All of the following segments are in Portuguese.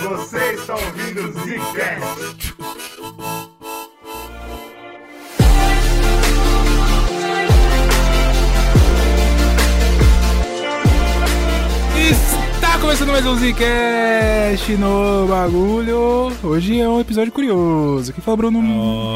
Você está ouvindo o Zcast. Está começando mais um Zcast no bagulho. Hoje é um episódio curioso. Quem fala, Bruno?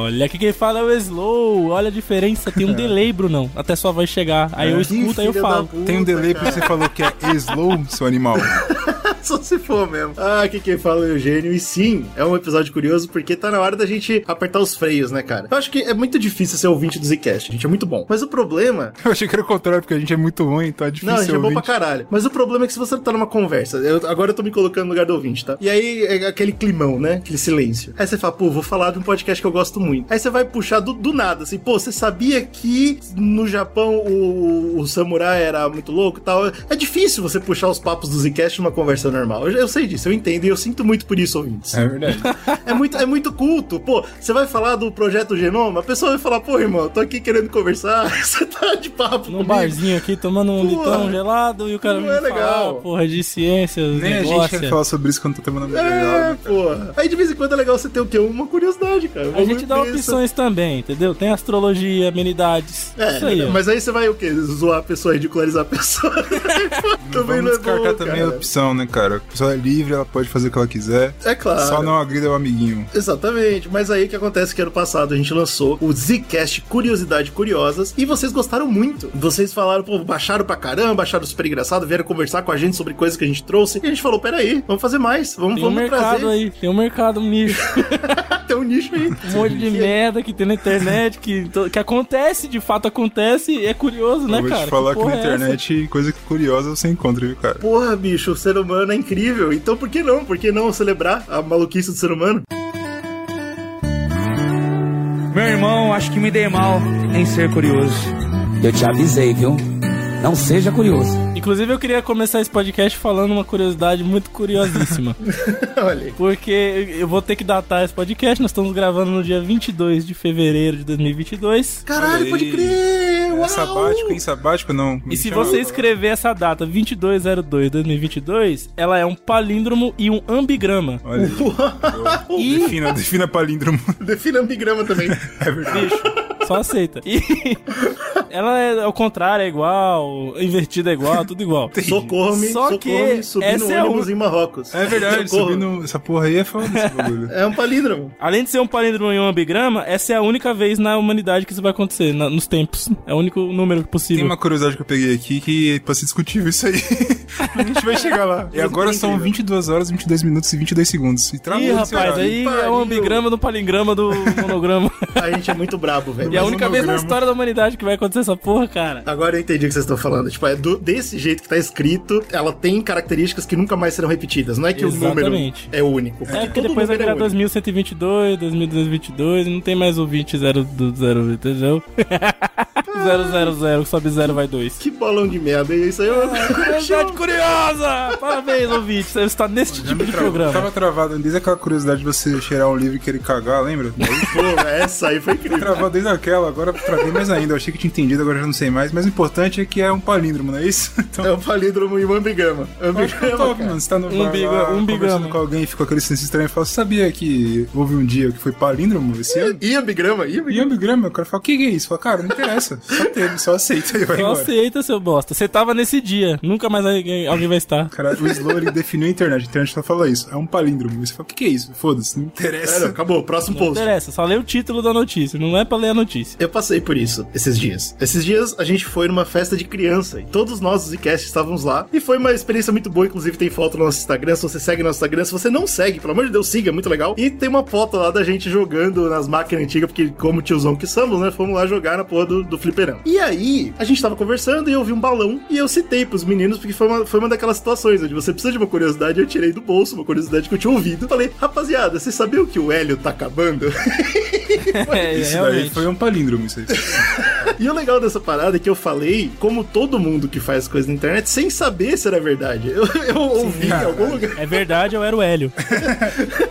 Olha, aqui quem fala é o Slow. Olha a diferença, tem um delay, Brunão. Até sua voz chegar. Aí eu escuto, aí eu falo. puta, Tem um delay porque você falou que é slow, seu animal. Só se for mesmo. Ah, aqui quem fala é o Eugênio. E sim, é um episódio curioso porque tá na hora da gente apertar os freios, né, cara? Eu acho que é muito difícil ser ouvinte do Zcast. A gente é muito bom. Mas o problema. Eu achei que era o contrário, porque a gente é muito ruim, então é difícil Não, a gente é bom pra caralho. Mas o problema é que se você tá numa conversa, eu- agora eu tô me colocando no lugar do ouvinte, tá? E aí é aquele climão, né? Aquele silêncio. Aí você fala, pô, vou falar de um podcast que eu gosto muito. Aí você vai puxar do, do nada, assim, pô, você sabia que no Japão o, o samurai era muito louco e tal? É difícil você puxar os papos do Zcast numa conversa normal. Eu, eu sei disso, eu entendo e eu sinto muito por isso, ouvintes. É verdade. É muito, é muito culto. Pô, você vai falar do projeto Genoma, a pessoa vai falar, pô, irmão, tô aqui querendo conversar, você tá de papo Num comigo. barzinho aqui, tomando um litão gelado e o cara não é legal. fala, porra, de ciências, Nem a gente negócio. quer falar sobre isso quando tá tomando É, melhor. porra. Aí de vez em quando é legal você ter o quê? Uma curiosidade, cara. A gente dá Uma opções também, entendeu? Tem astrologia, amenidades. É, isso aí, mas aí você vai o quê? Zoar a pessoa, ridicularizar a pessoa. também Vamos não é descartar bom, também a opção, né, cara? A pessoa é livre, ela pode fazer o que ela quiser. É claro. Só não agrida o amiguinho. Exatamente, mas aí o que acontece é que ano passado a gente lançou o Zcast Curiosidade Curiosas e vocês gostaram muito. Vocês falaram, pô, baixaram pra caramba, acharam super engraçado, vieram conversar com a gente sobre coisas que a gente trouxe. E a gente falou, peraí, vamos fazer mais, vamos, Tem um vamos mercado trazer. aí, tem um mercado, um nicho. Tem um nicho aí. Um monte de merda que tem na internet, que, que acontece, de fato acontece, e é curioso, né, eu vou cara? te falar que, porra na é essa? internet, coisa curiosa você encontra, viu, cara? Porra, bicho, o ser humano é incrível. Então por que não? Por que não celebrar a maluquice do ser humano? Meu irmão, acho que me dei mal em ser curioso. Eu te avisei, viu? Não seja curioso. Inclusive, eu queria começar esse podcast falando uma curiosidade muito curiosíssima. Olha aí. Porque eu vou ter que datar esse podcast. Nós estamos gravando no dia 22 de fevereiro de 2022. Caralho, pode crer! É Uau! sabático, hein? Sabático não. E se você escrever essa data, 2202-2022, ela é um palíndromo e um ambigrama. Olha aí. E, Defina, defina palíndromo. Defina ambigrama também. É verdade. bicho, só aceita. E ela é ao contrário, é igual, invertida é igual, tudo igual. Socorro-me, Só que socorro-me, subindo essa é ônibus a em Marrocos. É verdade, Socorro. subindo. Essa porra aí é foda esse bagulho. É um palíndromo. Além de ser um palíndromo e um ambigrama, essa é a única vez na humanidade que isso vai acontecer, na- nos tempos. É o único número Tem possível. uma curiosidade que eu peguei aqui que pode ser discutível isso aí. a gente vai chegar lá. E agora são 22 horas, 22 minutos e 22 segundos. E Ih, esse rapaz, aí é o ambigrama do palingrama do monograma. A gente é muito brabo, velho. e a Mas única vez na história da humanidade que vai acontecer essa porra, cara. Agora eu entendi o que vocês estão falando. Tipo, é do- desse jeito que tá escrito, ela tem características que nunca mais serão repetidas. Não é que o número Exatamente. é único. É porque todo depois vai virar é único. 2122, 2222, e não tem mais o 20 0 do 0, entendeu? 000, sobe 0, vai 2. Que bolão de merda. E isso aí eu... Curiosidade curiosa! Parabéns, ouvinte. Você está nesse Já tipo de programa. Tava travado desde aquela curiosidade de você cheirar um livro e querer cagar, lembra? Pô, essa aí foi incrível. Travou desde aquela, agora travei mais ainda. Eu achei que tinha entendido, agora já não sei mais. Mas o importante é que é um palíndromo, não é isso? Então, É um palíndromo e um é Ambigrama, top, mano. Você tá no Um bar lá, um conversando com alguém e ficou aquele silêncio estranho e fala, você sabia que houve um dia que foi palíndromo esse ano? E ambigrama, e E ambigrama. ambigrama, o cara fala, o que que é isso? Fala, cara, não interessa. Só teve, só aceita e vai Só embora. aceita, seu bosta. Você tava nesse dia. Nunca mais alguém, alguém vai estar. Cara, o Slow ele definiu a internet. A internet só fala isso. É um palíndromo. Você fala, o que, que é isso? Foda-se, não não, interessa. acabou, próximo Não post. interessa, só lê o título da notícia. Não é pra ler a notícia. Eu passei por isso esses dias. Esses dias a gente foi numa festa de criança e todos nós, os Zcast, estávamos lá. E foi uma experiência muito boa, inclusive tem foto no nosso Instagram. Se você segue nosso Instagram, se você não segue, pelo amor de Deus, siga, é muito legal. E tem uma foto lá da gente jogando nas máquinas antigas, porque como tiozão que somos, né, fomos lá jogar na porra do, do fliperão. E aí, a gente tava conversando e eu vi um balão e eu citei pros meninos, porque foi uma, foi uma daquelas situações onde você precisa de uma curiosidade, eu tirei do bolso uma curiosidade que eu tinha ouvido. Falei, rapaziada, vocês sabiam que o hélio tá acabando? É, Isso daí foi um palíndromo, isso aí. E o legal dessa parada é que eu falei, como todo mundo que faz coisas na internet, sem saber se era verdade. Eu, eu ouvi em algum lugar. É verdade, eu era o Hélio.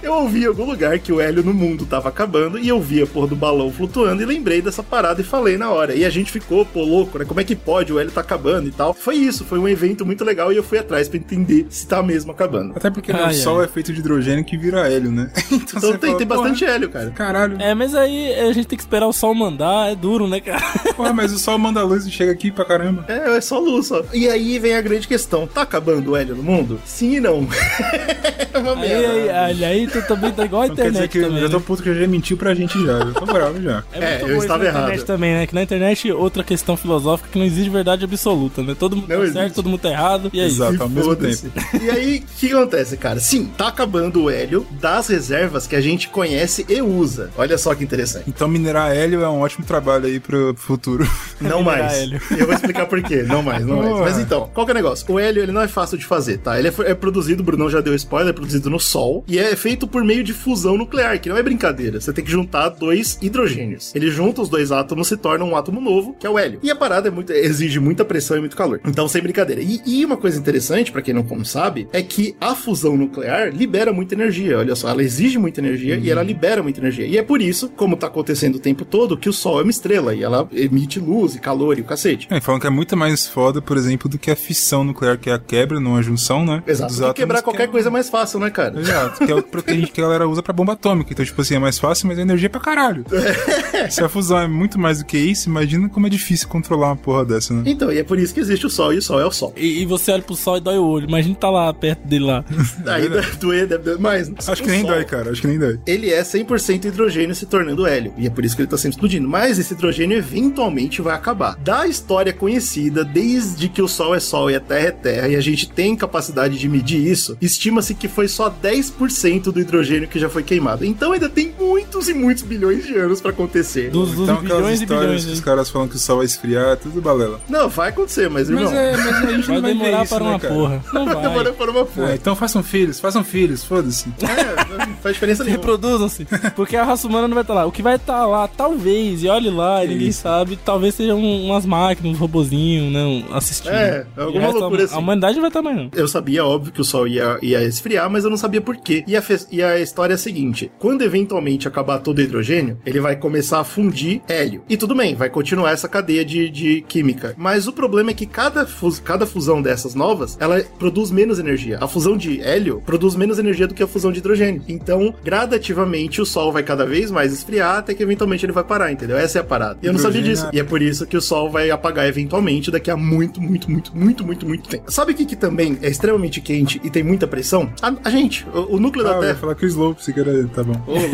Eu ouvi em algum lugar que o hélio no mundo tava acabando e eu vi a porra do balão flutuando e lembrei dessa parada e falei na hora. E a gente ficou, pô, louco, né? Como é que pode? O hélio tá acabando e tal. Foi isso, foi um evento muito legal e eu fui atrás pra entender se tá mesmo acabando. Até porque Ai, o Sol ai. é feito de hidrogênio que vira hélio, né? Então, Então você tem, fala, tem bastante hélio, cara. Caralho. É, mas aí a gente tem que esperar o sol mandar, é duro, né, cara? Porra, mas o Sol manda luz e chega aqui pra caramba. É, é só luz, só. E aí vem a grande questão: tá acabando o hélio no mundo? Sim e não. é uma Aí, merda. aí, aí, aí tu também tá igual a Então quer dizer internet que também. eu tô né? puto que já mentiu pra gente já. Eu tô bravo já. É, É, eu estava na errado. internet também, né? Que na internet outra questão filosófica que não existe verdade absoluta, né? Todo mundo Não tá existe. certo, todo mundo tá errado. E aí? Exato. E ao mesmo foda-se. E aí, o que acontece, cara? Sim, tá acabando o hélio das reservas que a gente conhece e usa. Olha só que interessante. Então minerar hélio é um ótimo trabalho aí pro futuro. Não Minerar mais. E eu vou explicar por quê. Não mais, não mais. Mas então, qual que é o negócio? O hélio, ele não é fácil de fazer, tá? Ele é, é produzido, o Brunão já deu spoiler, é produzido no Sol. E é feito por meio de fusão nuclear, que não é brincadeira. Você tem que juntar dois hidrogênios. Ele junta os dois átomos, se torna um átomo novo, que é o hélio. E a parada é muito, exige muita pressão e muito calor. Então, sem brincadeira. E, e uma coisa interessante, pra quem não como sabe, é que a fusão nuclear libera muita energia. Olha só, ela exige muita energia e ela libera muita energia. E é por isso, como tá acontecendo o tempo todo, que o Sol é uma estrela e ela emite luz e calor e o cacete. É, falam que é muito mais foda, por exemplo, do que a fissão nuclear, que é a quebra, não a junção, né? Exato. Dos quebrar que qualquer é- coisa é mais fácil, né, cara? Exato, que é o que a gente- que a galera usa pra bomba atômica. Então, tipo assim, é mais fácil, mas a energia é pra caralho. Se a fusão é muito mais do que isso, imagina como é difícil controlar uma porra dessa, né? Então, e é por isso que existe o Sol, e o Sol é o Sol. E, e você olha pro sol e dói o olho. Imagina tá lá perto dele lá. Aí deve doer, deve doer mais. Acho que nem Sol, dói, cara. Acho que nem dói. Ele é 100% hidrogênio se tornando hélio, e é por isso que ele tá sempre explodindo. Mas esse hidrogênio eventualmente vai acabar. Da história conhecida, desde que o Sol é Sol e a Terra é Terra, e a gente tem capacidade de medir isso, estima-se que foi só 10% do hidrogênio que já foi queimado. Então ainda tem muitos e muitos bilhões de anos pra acontecer. Dos, dos Então, aquelas bilhões e bilhões. que os né? caras falam que o sol vai esfriar, é tudo balela. Não, vai acontecer, mas, irmão. Mas, é, mas a gente Vai não vai ver demorar isso, para né, uma cara? porra. Não vai. para uma porra. É, então façam filhos, façam filhos, foda-se. É, não faz diferença nenhuma. Reproduzam-se. Porque a raça humana não vai estar lá. O que vai estar lá, talvez, e olhe lá, e ninguém Isso. sabe, talvez sejam umas máquinas, uns robozinhos, né? um- Assistindo. É, alguma loucura a, assim. A humanidade vai estar mais, não. Eu sabia, óbvio, que o Sol ia, ia esfriar, mas eu não sabia por quê. E a, e a história é a seguinte: quando eventualmente acabar todo o hidrogênio, ele vai começar a fundir hélio. E tudo bem, vai continuar essa cadeia de, de química. Mas o problema é que cada, fus- cada fusão dessas novas, ela produz menos energia. A fusão de hélio produz menos energia do que a fusão de hidrogênio. Então, gradativamente, o Sol vai cada vez mais esfriar até que eventualmente ele vai parar, entendeu? Essa é a parada. E eu não sabia disso. É- E é por isso que o Sol vai apagar eventualmente daqui a muito, muito, muito, muito, muito, muito tempo. Sabe o que, que também é extremamente quente e tem muita pressão? A, a gente, o, o núcleo Ah, da eu ia Terra. falar que o Slope, se quer, tá bom. Louco.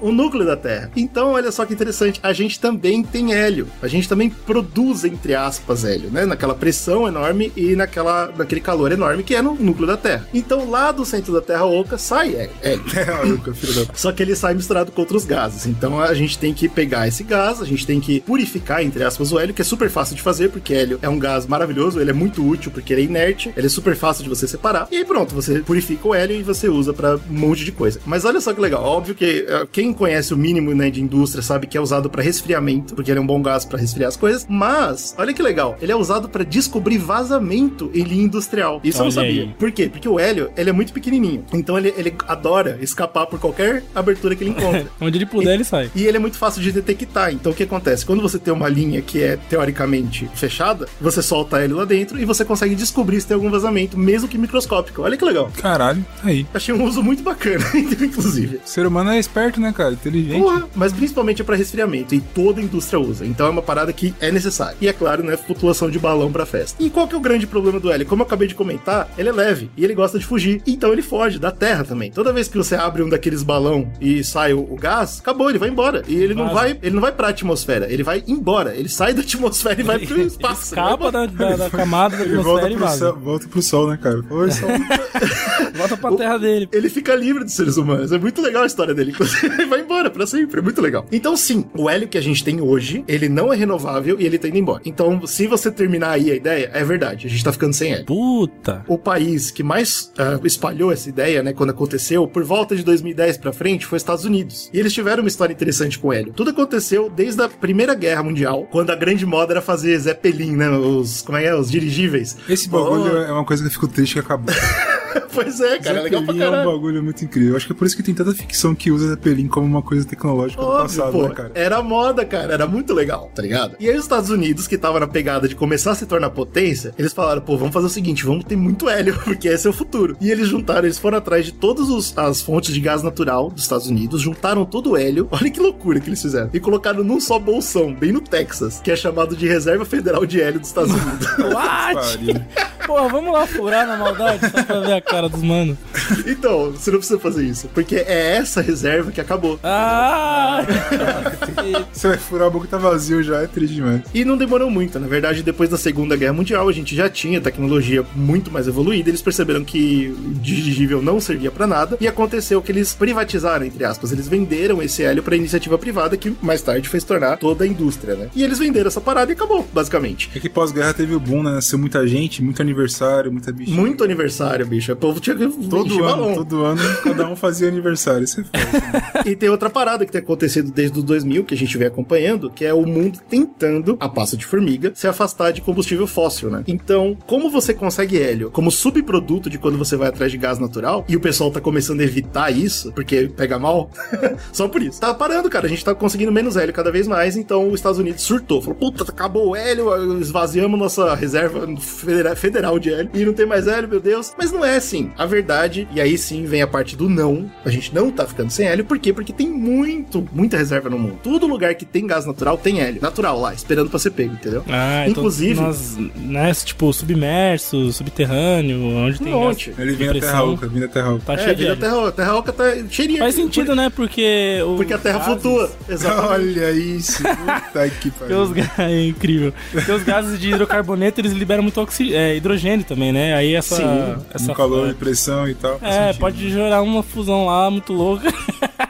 o núcleo da Terra. Então, olha só que interessante, a gente também tem hélio. A gente também produz, entre aspas, hélio, né? Naquela pressão enorme e naquela, naquele calor enorme que é no núcleo da Terra. Então, lá do centro da Terra oca sai hélio. É, da... Só que ele sai misturado com outros gases. Então a gente tem que pegar esse gás, a gente tem que purificar, entre aspas, o hélio, que é super fácil de fazer, porque hélio é um gás maravilhoso, ele é muito útil porque ele é inerte, ele é super fácil de você separar. E aí pronto, você purifica o hélio e você usa pra um monte de coisa. Mas olha só que legal, óbvio que eh, quem conhece o mínimo né, de indústria sabe que é usado pra resfriamento, porque ele é um bom gás pra resfriar as coisas. Mas olha que legal, ele é usado pra descobrir vazamento em linha industrial. Isso eu não Olha sabia. aí. Por quê? Porque o hélio, ele é muito pequenininho. Então ele, ele adora escapar por qualquer abertura que ele encontra. Onde ele puder, ele sai. E ele é muito fácil de detectar. Então o que acontece? Quando você tem uma linha que é teoricamente fechada, você solta ele lá dentro e você consegue descobrir se tem algum vazamento, mesmo que microscópico. Olha que legal. Caralho, aí. Achei um uso muito bacana, inclusive. O ser humano é esperto, né, cara? Inteligente. Porra, mas principalmente é para resfriamento e toda a indústria usa. Então é uma parada que é necessária. E é claro, né, flutuação de balão para festa. E qual que é o grande problema do hélio? Como eu acabei de comentar, ele é leve e ele gosta de fugir. Então ele foge da Terra também. Toda vez que você abre um daqueles balão e sai o, o gás, acabou, ele vai embora. E ele não Vaza. vai, ele não vai para atmosfera, ele vai embora. Ele sai da atmosfera e vai pro espaço. Ele escapa da, da- da camada da Ele volta atmosfera e pro, céu, volta pro sol, né, cara? Oi, sol. Volta pra terra dele. ele fica livre dos seres humanos. É muito legal a história dele. Ele vai embora pra sempre. É muito legal. Então, sim, o hélio que a gente tem hoje, ele não é renovável e ele tá indo embora. Então, se você terminar aí a ideia, é verdade. A gente tá ficando sem hélio. Puta. O país que mais ah, espalhou essa ideia, né, quando aconteceu, por volta de 2010 pra frente, foi os Estados Unidos. E eles tiveram uma história interessante com o hélio. Tudo aconteceu desde a Primeira Guerra Guerra Mundial, quando a grande moda era fazer Zeppelin, né? Os, como é que é? Os dirigíveis. Esse bagulho é uma coisa que eu fico triste que acabou. Pois é, cara, é legal pra Zeppelin é um caralho. bagulho muito incrível. Acho que é por isso que tem tanta ficção que usa Zeppelin como uma coisa tecnológica do Óbvio, passado, pô, né, cara? era moda, cara, era muito legal, tá ligado? E aí os Estados Unidos, que tava na pegada de começar a se tornar potência, eles falaram, pô, vamos fazer o seguinte, vamos ter muito hélio, porque esse é o futuro. E eles juntaram, eles foram atrás de todas as fontes de gás natural dos Estados Unidos, juntaram todo o hélio, olha que loucura que eles fizeram, e colocaram num só bolsão, bem no Texas, que é chamado de Reserva Federal de Hélio dos Estados Unidos. What? Porra, vamos lá furar na maldade só pra ver a cara dos manos. então, você não precisa fazer isso, porque é essa reserva que acabou. Ah! Você vai furar a boca tá vazio já, é triste demais. E não demorou muito, na verdade, depois da Segunda Guerra Mundial, a gente já tinha tecnologia muito mais evoluída, eles perceberam que o dirigível não servia pra nada, e aconteceu que eles privatizaram, entre aspas, eles venderam esse hélio pra iniciativa privada, que mais tarde fez tornar toda a indústria, né? E eles venderam essa parada e acabou, basicamente. É que pós-guerra teve o boom, né? Nasceu muita gente, muito aniversário, muita bichinha. Muito aniversário, bicho. O povo tinha que Todo ano, balão. todo ano, cada um fazia aniversário. Isso é foda. E tem outra parada que tem acontecido desde os 2000, que a gente vem acompanhando, que é o mundo tentando, a passo de formiga, se afastar de combustível fóssil, né? Então, como você consegue hélio como subproduto de quando você vai atrás de gás natural, e o pessoal tá começando a evitar isso, porque pega mal, só por isso. Tá parando, cara, a gente tá conseguindo menos hélio cada vez mais, então os Estados Unidos surtou, falou, puta, acabou o hélio, esvaziamos nossa reserva federa- federal de hélio, e não tem mais hélio, meu Deus. Mas não é assim. A verdade, e aí sim vem a parte do não, a gente não tá ficando sem hélio, por quê? Porque tem muito, muita reserva no mundo. Todo lugar que tem gás natural tem hélio. Natural lá, esperando pra ser pego, entendeu? Ah, então Inclusive- nós, né, tipo, submerso, subterrâneo, onde Um tem monte. gás Ele vem da Terra Oca, vem da Terra Oca. Tá É, cheio de terra, terra oca tá cheirinha. Faz sentido, né? Porque. o- Porque a terra gases- flutua. Exatamente. Olha isso, puta que pariu. ga- é incrível. Porque os gases de hidrocarboneto eles liberam muito oxi... é, hidrogênio também, né? Aí essa. Sim, essa No calor e pressão e tal. É, sentido. pode gerar uma fusão lá muito louca.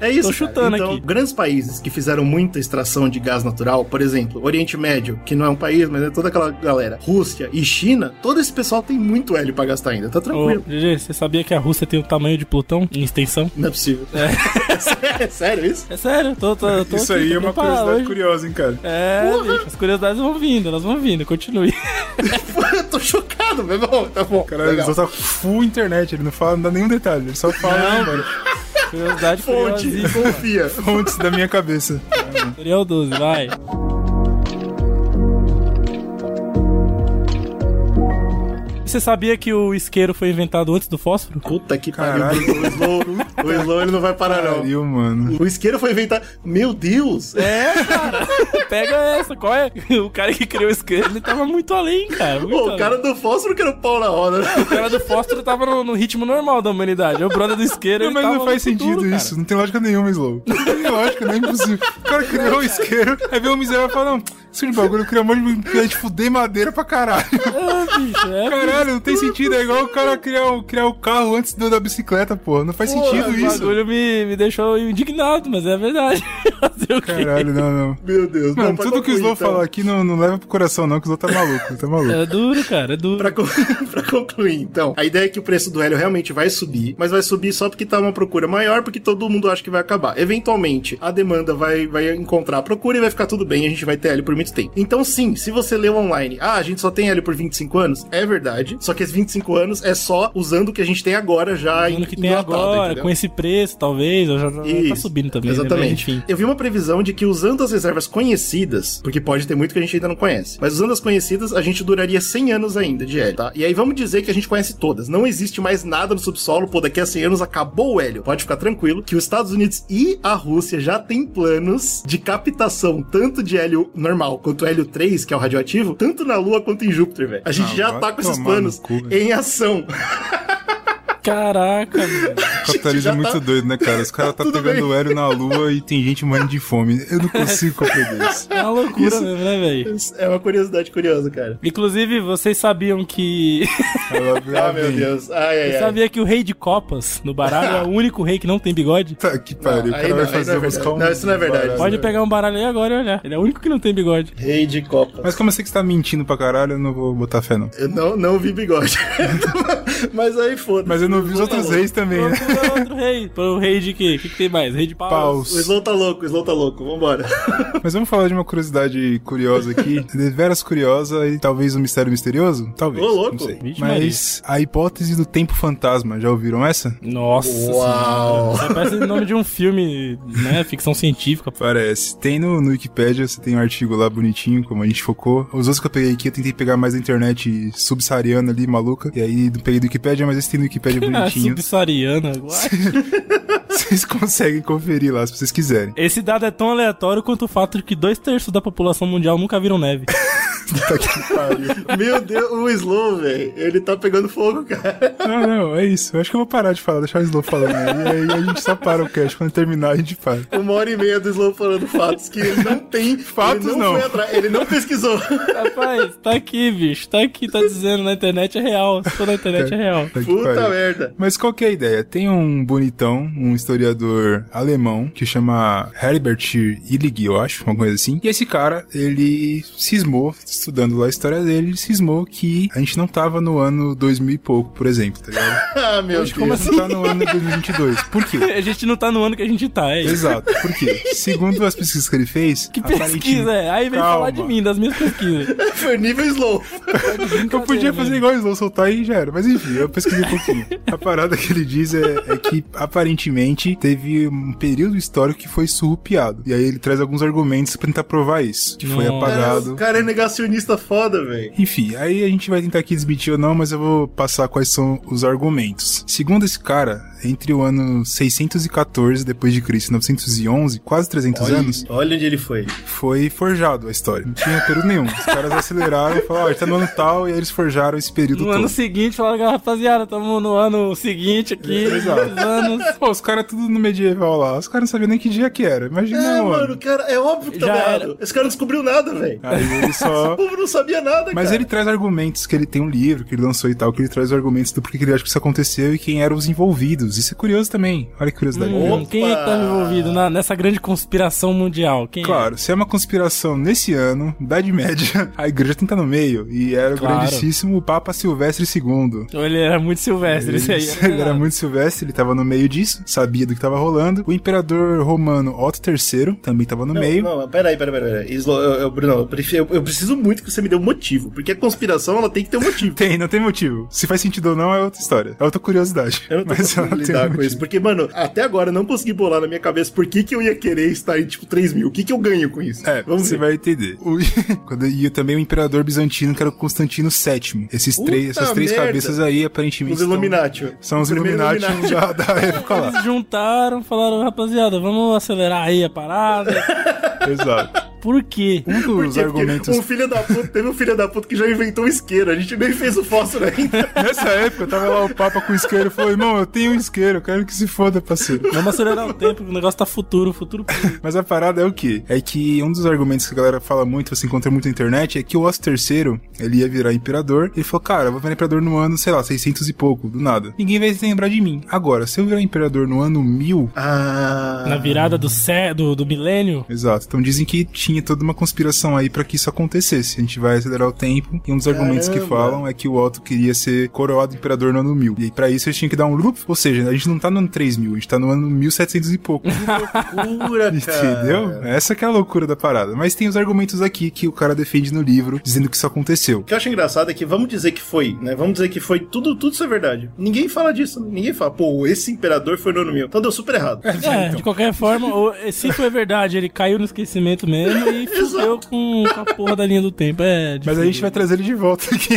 É isso. Tô chutando então, aqui. grandes países que fizeram muita extração de gás natural, por exemplo, Oriente Médio, que não é um país, mas é toda aquela galera, Rússia e China, todo esse pessoal tem muito hélio pra gastar ainda, tá Ô, tranquilo. GG, você sabia que a Rússia tem o tamanho de Plutão em extensão? Não é possível. É. sério isso? É sério, tô, tô, tô Isso aqui, aí é uma curiosidade hoje. curiosa, hein, cara. É, bicho, as curiosidades vão vindo, elas vão vindo, continue. Eu tô chocado, meu irmão. Tá bom. Cara, ele só tá full internet, ele não fala, não dá nenhum detalhe, ele só fala, Não. mano, Curiosidade Fonte, confia. fontes da minha cabeça. Tutorial 12, vai. Você sabia que o isqueiro foi inventado antes do fósforo? Puta que pariu. O Slow, o Slow ele não vai parar, não. Pariu, mano. O isqueiro foi inventado. Meu Deus! É, cara. Pega essa, qual é? O cara que criou o isqueiro, ele tava muito além, cara. Muito Pô, o além. cara do fósforo que era o pau na roda. né? O cara do fósforo tava no, no ritmo normal da humanidade. O brother do isqueiro, Não, ele mas tava não faz futuro, sentido cara. isso, não tem lógica nenhuma, Slow. Não tem lógica, não é impossível. O cara criou o isqueiro, aí vê o miserável e fala, não, isso de bagulho, cria um monte de de fuder madeira pra caralho. É, bicho, é. Caralho, não tem sentido, é igual o cara criar o, criar o carro antes do, da bicicleta, pô. Não faz sentido o isso. bagulho me, me deixou indignado, mas é verdade. O? Caralho, não, não. Meu Deus. Mano, tudo que o Slow então, falar aqui não, não leva pro coração, não, que o Slow tá maluco, tá maluco. É duro, cara, é duro. Pra, con- pra concluir, então, a ideia é que o preço do hélio realmente vai subir, mas vai subir só porque tá uma procura maior, porque todo mundo acha que vai acabar. Eventualmente, a demanda vai, vai encontrar a procura e vai ficar tudo bem, a gente vai ter hélio por muito tempo. Então, sim, se você leu online, ah, a gente só tem hélio por 25 anos, é verdade, só que esses 25 anos é só usando o que a gente tem agora já Usando o que tem agora, entendeu? com esse preço, talvez, ou já já tá subindo também. né? Exatamente. Mas, enfim. Eu vi uma previsão de que usando as reservas conhecidas, porque pode ter muito que a gente ainda não conhece, mas usando as conhecidas, a gente duraria 100 anos ainda de hélio, tá? E aí vamos dizer que a gente conhece todas. Não existe mais nada no subsolo, pô, daqui a 100 anos acabou o hélio. Pode ficar tranquilo que os Estados Unidos e a Rússia já têm planos de captação tanto de hélio normal quanto hélio 3, que é o radioativo, tanto na Lua quanto em Júpiter, velho. A gente Ah, já tá com esses planos no cu, em ação. Caraca, mano. O capitalismo é muito tá- doido, né, cara? Os caras tá tudo pegando bem. hélio na lua e tem gente morrendo de fome. Eu não consigo compreender isso. É uma loucura Isso- mesmo, né, velho? É uma curiosidade curiosa, cara. Inclusive, vocês sabiam que. Ah, meu Deus. Ai, ai, Você ai. sabia que o rei de copas no baralho é o único rei que não tem bigode? Tá que pariu. Não, o cara não, vai fazer não é buscar um. Não, isso não é verdade. baralho. Pode pegar um baralho aí agora e olhar. Ele é o único que não tem bigode. Rei de Copa. Mas como eu sei que você tá mentindo pra caralho, eu não vou botar fé, não. Eu não, não vi bigode. Mas aí foda-se. Mas eu não vi os outros reis também, né? Outro rei. O rei de quê? O que, que tem mais? Rei de paus. Paus. O Slow tá louco, o Slow tá louco. Vambora. Mas vamos falar de uma curiosidade curiosa aqui. Deveras curiosa e talvez um mistério misterioso? Talvez. Ô, louco. Não sei. Vixe Mas a hipótese do tempo fantasma, já ouviram essa? Nossa Uau. senhora. Parece o nome de um filme, né? Ficção científica. Parece. Tem no, no Wikipedia, você tem um artigo lá bonitinho, como a gente focou. Os outros que eu peguei aqui, eu tentei pegar mais da internet subsaariana ali, maluca. E aí não peguei do Wikipedia, mas esse tem no Wikipedia Ah, bonitinho. subsaariana. Vocês conseguem conferir lá, se vocês quiserem. Esse dado é tão aleatório quanto o fato de que dois terços da população mundial nunca viram neve. Puta que pariu. Meu Deus, o Slow, velho. Ele tá pegando fogo, cara. Não, não, é isso. Eu acho que eu vou parar de falar, deixar o Slow falando aí. E aí a gente só para o cast. Quando terminar, a gente para. Uma hora e meia do Slow falando fatos que ele não tem. Fatos ele não. não. Foi atrás, ele não pesquisou. Rapaz, tá aqui, bicho. Tá aqui, tá dizendo na internet é real. Se for na internet é real. Puta que Puta pariu. merda. Mas qual que é a ideia? Tem um bonitão, um historiador alemão, que chama Herbert Illig, eu acho, uma coisa assim. E esse cara, ele cismou, estudando lá a história dele, ele cismou que a gente não tava no ano 2000 e pouco, por exemplo, tá ligado? Ah, meu Deus. Como assim tá no ano 2022? Por quê? A gente não tá no ano que a gente tá, é isso. Exato, por quê? Segundo as pesquisas que ele fez... Que pesquisa, é? Aí vem Calma. falar de mim, das minhas pesquisas. Foi nível Slow. Eu podia fazer igual o Slow, soltar e já era. Mas enfim, eu pesquisei um pouquinho. A parada que ele diz é, é que, aparentemente, teve um período histórico que foi surrupiado. E aí ele traz alguns argumentos pra tentar provar isso. Que foi Nossa. apagado. O cara é negacionista foda, velho. Enfim, aí a gente vai tentar aqui desmentir ou não, mas eu vou passar quais são os argumentos. Segundo esse cara, entre o ano 614 depois de Cristo e 911, quase 300 anos, Olha onde ele foi. foi forjado a história. Não tinha período nenhum. Os caras aceleraram e falaram, ó, gente tá no ano tal, e aí eles forjaram esse período No todo. ano seguinte, falaram, rapaziada, tamo no ano seguinte aqui, Exato. dois anos. Pô, os caras tudo no medieval lá. Os caras não sabiam nem que dia que era. Imagina, É, mano. mano, cara, é óbvio que tá Já errado. era. Esse cara não descobriu nada, velho. Aí ele só. O povo não sabia nada, Mas cara. ele traz argumentos, que ele tem um livro que ele lançou e tal, que ele traz argumentos do porquê que ele acha que isso aconteceu e quem eram os envolvidos. Isso é curioso também. Olha que curiosidade. Hum, quem é que tá envolvido na- nessa grande conspiração mundial? Quem é? Claro, se é uma conspiração nesse ano, Idade Média, a igreja tem que estar no meio. E era o Claro. grandíssimo Papa Silvestre II. Ele era muito silvestre, esse aí. é Ele, era muito silvestre, ele tava no meio disso, sabia do que tava rolando. O imperador romano Otto III também tava no Não, meio. não, peraí, peraí, peraí. peraí. Slow, eu, eu, Bruno, eu, prefiro- eu- eu preciso muito que você me dê um motivo. Porque a conspiração, ela tem que ter um motivo. Tem, não tem motivo. Se faz sentido ou não é outra história. É outra curiosidade. Eu não tô Mas lidar com motivo. isso. Porque, mano, até agora eu não consegui bolar na minha cabeça por que, que eu ia querer estar em, tipo, 3 mil. O que, que eu ganho com isso? É, Vamos você ver. vai entender. O... Quando... E também o imperador bizantino, que era o Constantino VII. Esses Puta três, essas três merda. cabeças aí, aparentemente. Os estão- Illuminati. São os primeiro Illuminati, Da, da época lá. Eles juntaram, falaram, rapaziada, vamos acelerar aí a parada. Exato. Por quê? Um Por dos? Porque argumentos. Um filho da puta, teve um filho da puta que já inventou um isqueiro. A gente nem fez o fósforo ainda. Nessa época, tava lá o Papa com o isqueiro e falou: irmão, eu tenho um isqueiro, eu quero que se foda, parceiro. Vamos acelerar o tempo, o negócio tá futuro, futuro. Mas a parada é o quê? É que um dos argumentos que a galera fala muito, você encontra muito na internet, é que o Otto III, ele ia virar imperador. Ele falou, cara, eu vou virar imperador no ano, sei lá, 600 e pouco, do nada. Ninguém vai se lembrar de mim. Agora, se eu virar imperador no ano 1000... Ah. Na virada do, sé, do, do milênio, Exato. Então dizem que tinha toda uma conspiração aí pra que isso acontecesse. A gente vai acelerar o tempo. E um dos argumentos que Caramba. falam é que o Otto queria ser coroado imperador no ano 1000. E aí, pra isso, eles tinham que dar um loop. Ou seja, a gente não tá no ano 3000, a gente tá no ano 1700 e pouco. Loucura, cara. Entendeu? Essa que é a loucura da parada. Mas tem os argumentos aqui que o cara defende no livro, dizendo que isso aconteceu. O que eu acho engraçado é que vamos dizer que foi, né? Vamos dizer que foi tudo, tudo isso é verdade. Ninguém fala disso, ninguém fala, pô, esse imperador foi no ano mil. Então deu super errado. É, de qualquer forma, se foi verdade, ele caiu no esquecimento mesmo e fudeu com, com a porra da linha do tempo. É Mas a gente vai trazer ele de volta aqui.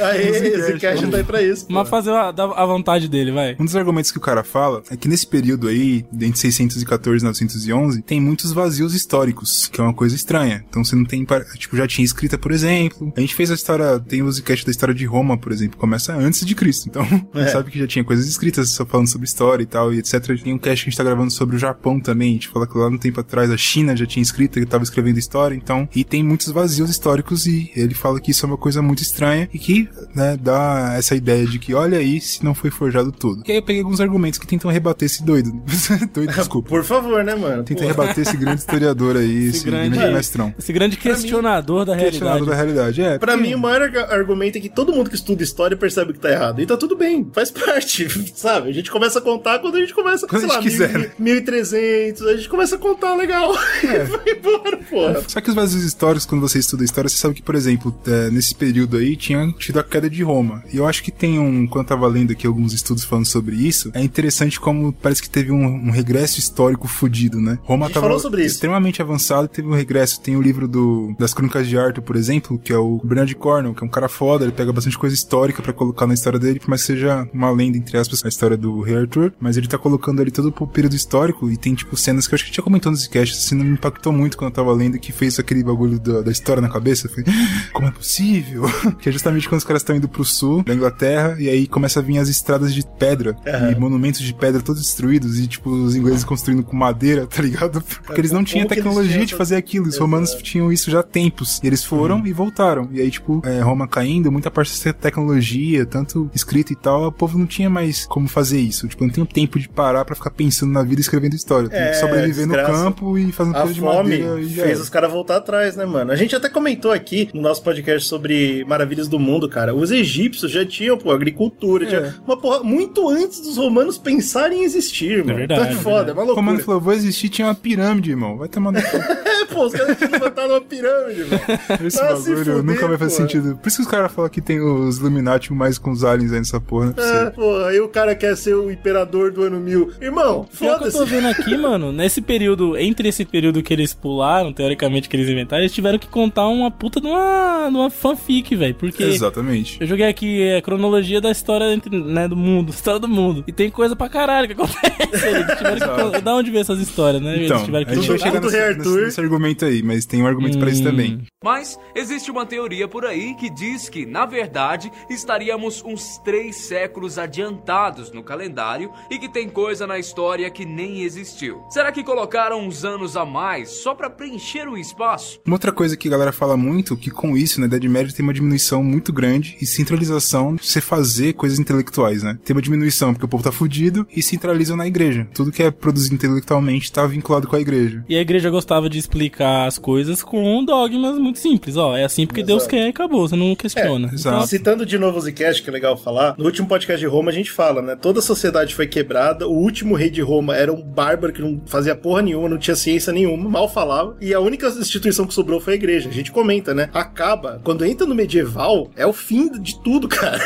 Aí, Esse cast, tá aí pra isso. pô. Mas fazer a, a vontade dele, vai. Um dos argumentos que o cara fala é que nesse período aí, entre 614 e 911, tem muitos vazios históricos, que é uma coisa estranha. Então você não tem, tipo, já tinha escrita, por exemplo. A gente fez a história, tem o Musicast da história de Roma, por exemplo, começa antes de Cristo. Então, a gente sabe que já tinha coisas escritas, só falando sobre história e tal, e etc. Tem um cast que a gente tá gravando sobre o Japão também. A gente fala que lá no tempo atrás a China já tinha escrito, que tava escrito escrevendo história, então, e tem muitos vazios históricos e ele fala que isso é uma coisa muito estranha e que, né, dá essa ideia de que olha aí se não foi forjado tudo. E aí eu peguei alguns argumentos que tentam rebater esse doido. doido, desculpa. Por favor, né, mano? Tenta rebater esse grande historiador aí, esse, grande- grande, mestrão. Esse grande questionador da realidade. da realidade. É, Pra mim, o maior arg- argumento é que todo mundo que estuda história percebe que tá errado. E tá tudo bem, faz parte, sabe? A gente começa a contar quando a gente começa, Quando sei a lá, gente quiser. mil- 1300, a gente começa a contar legal. É. E vai embora, porra. Só que os vazios históricos, quando você estuda história, você sabe que, por exemplo, é, nesse período aí tinha tido a queda de Roma. E eu acho que tem um, quando eu tava lendo aqui alguns estudos falando sobre isso, é interessante como parece que teve um, um regresso histórico fudido, né? Roma gente tava falou sobre isso. extremamente avançado e teve um regresso. Tem o livro do, das Crônicas de Arthur, por exemplo, que é o Bernard Cornwell, que é um cara foda, ele pega bastante coisa histórica pra colocar na história dele, por mais que seja uma lenda, entre aspas, a história do rei Arthur, mas ele tá colocando ali todo o período histórico e tem, tipo, cenas que eu acho que tinha comentado nesse cast, assim, não me impactou muito quando eu tava lendo, que fez aquele bagulho da, da história na cabeça. Eu falei, como é possível? que é justamente quando os caras estão indo pro sul da Inglaterra e aí começa a vir as estradas de pedra e monumentos de pedra todos destruídos e, tipo, os ingleses construindo com madeira, tá ligado? Porque eles não tinham tecnologia tinham de fazer aquilo. Os romanos tinham isso já há tempos. E eles foram e voltaram. E aí, tipo, é, Roma caindo, muita parte dessa tecnologia, tanto escrita e tal, o povo não tinha mais como fazer isso. Tipo, não tem tempo de parar pra ficar pensando na vida e escrevendo história. Tem É, que sobreviver no desgraça. campo e fazendo coisa de madeira e já fez os caras voltar atrás, né, mano? A gente até comentou aqui no nosso podcast sobre maravilhas do mundo, cara. Os egípcios já tinham, pô, agricultura, É. tinha uma porra muito antes dos romanos pensarem em existir, mano. verdade, tá é foda, é uma O Romano loucura. falou, vou existir, tinha uma pirâmide, irmão. Vai tomar no. É, pô, os caras tinham levantado uma pirâmide, mano. Esse se bagulho fuder, nunca vai fazer sentido. Por isso que os caras falam que tem os Illuminati mais com os aliens aí nessa porra, não é. É, pô, aí o cara quer ser o imperador do ano mil. Irmão, que eu tô foda-se. vendo aqui, mano, nesse período, entre esse período que eles pularam, teoricamente que eles inventaram, eles tiveram que contar uma puta de uma, de uma fanfic, velho. Porque Exatamente. eu joguei aqui a cronologia da história entre, né, do mundo, história do mundo. E tem coisa pra caralho que acontece. Eles tiveram que Da onde veio essas histórias, né? Então, eles tiveram a gente vai chegar nesse, nesse, nesse argumento aí, mas tem um argumento pra isso Hum. também. Mas existe uma teoria por aí que diz que, na verdade, estaríamos uns três séculos adiantados no calendário e que tem coisa na história que nem existiu. Será que colocaram uns anos a mais só pra preencher o espaço? Uma outra coisa que a galera fala muito, que com isso, na Idade Média tem uma diminuição muito grande e centralização de você fazer coisas intelectuais, né? Tem uma diminuição porque o povo tá fudido e centralizam na igreja. Tudo que é produzido intelectualmente tá vinculado com a igreja. E a igreja gostava de explicar as coisas com dogmas muito simples. Ó, é assim porque Deus quer e acabou, você não questiona. exato. Citando de novo o Zcast, que é legal falar, no último podcast de Roma a gente fala, né? Toda a sociedade foi quebrada, o último rei de Roma era um bárbaro que não fazia porra nenhuma, não tinha ciência nenhuma, mal falava, e a única instituição que sobrou foi a igreja. A gente comenta, né? Acaba, quando entra no medieval, é o fim de tudo, cara.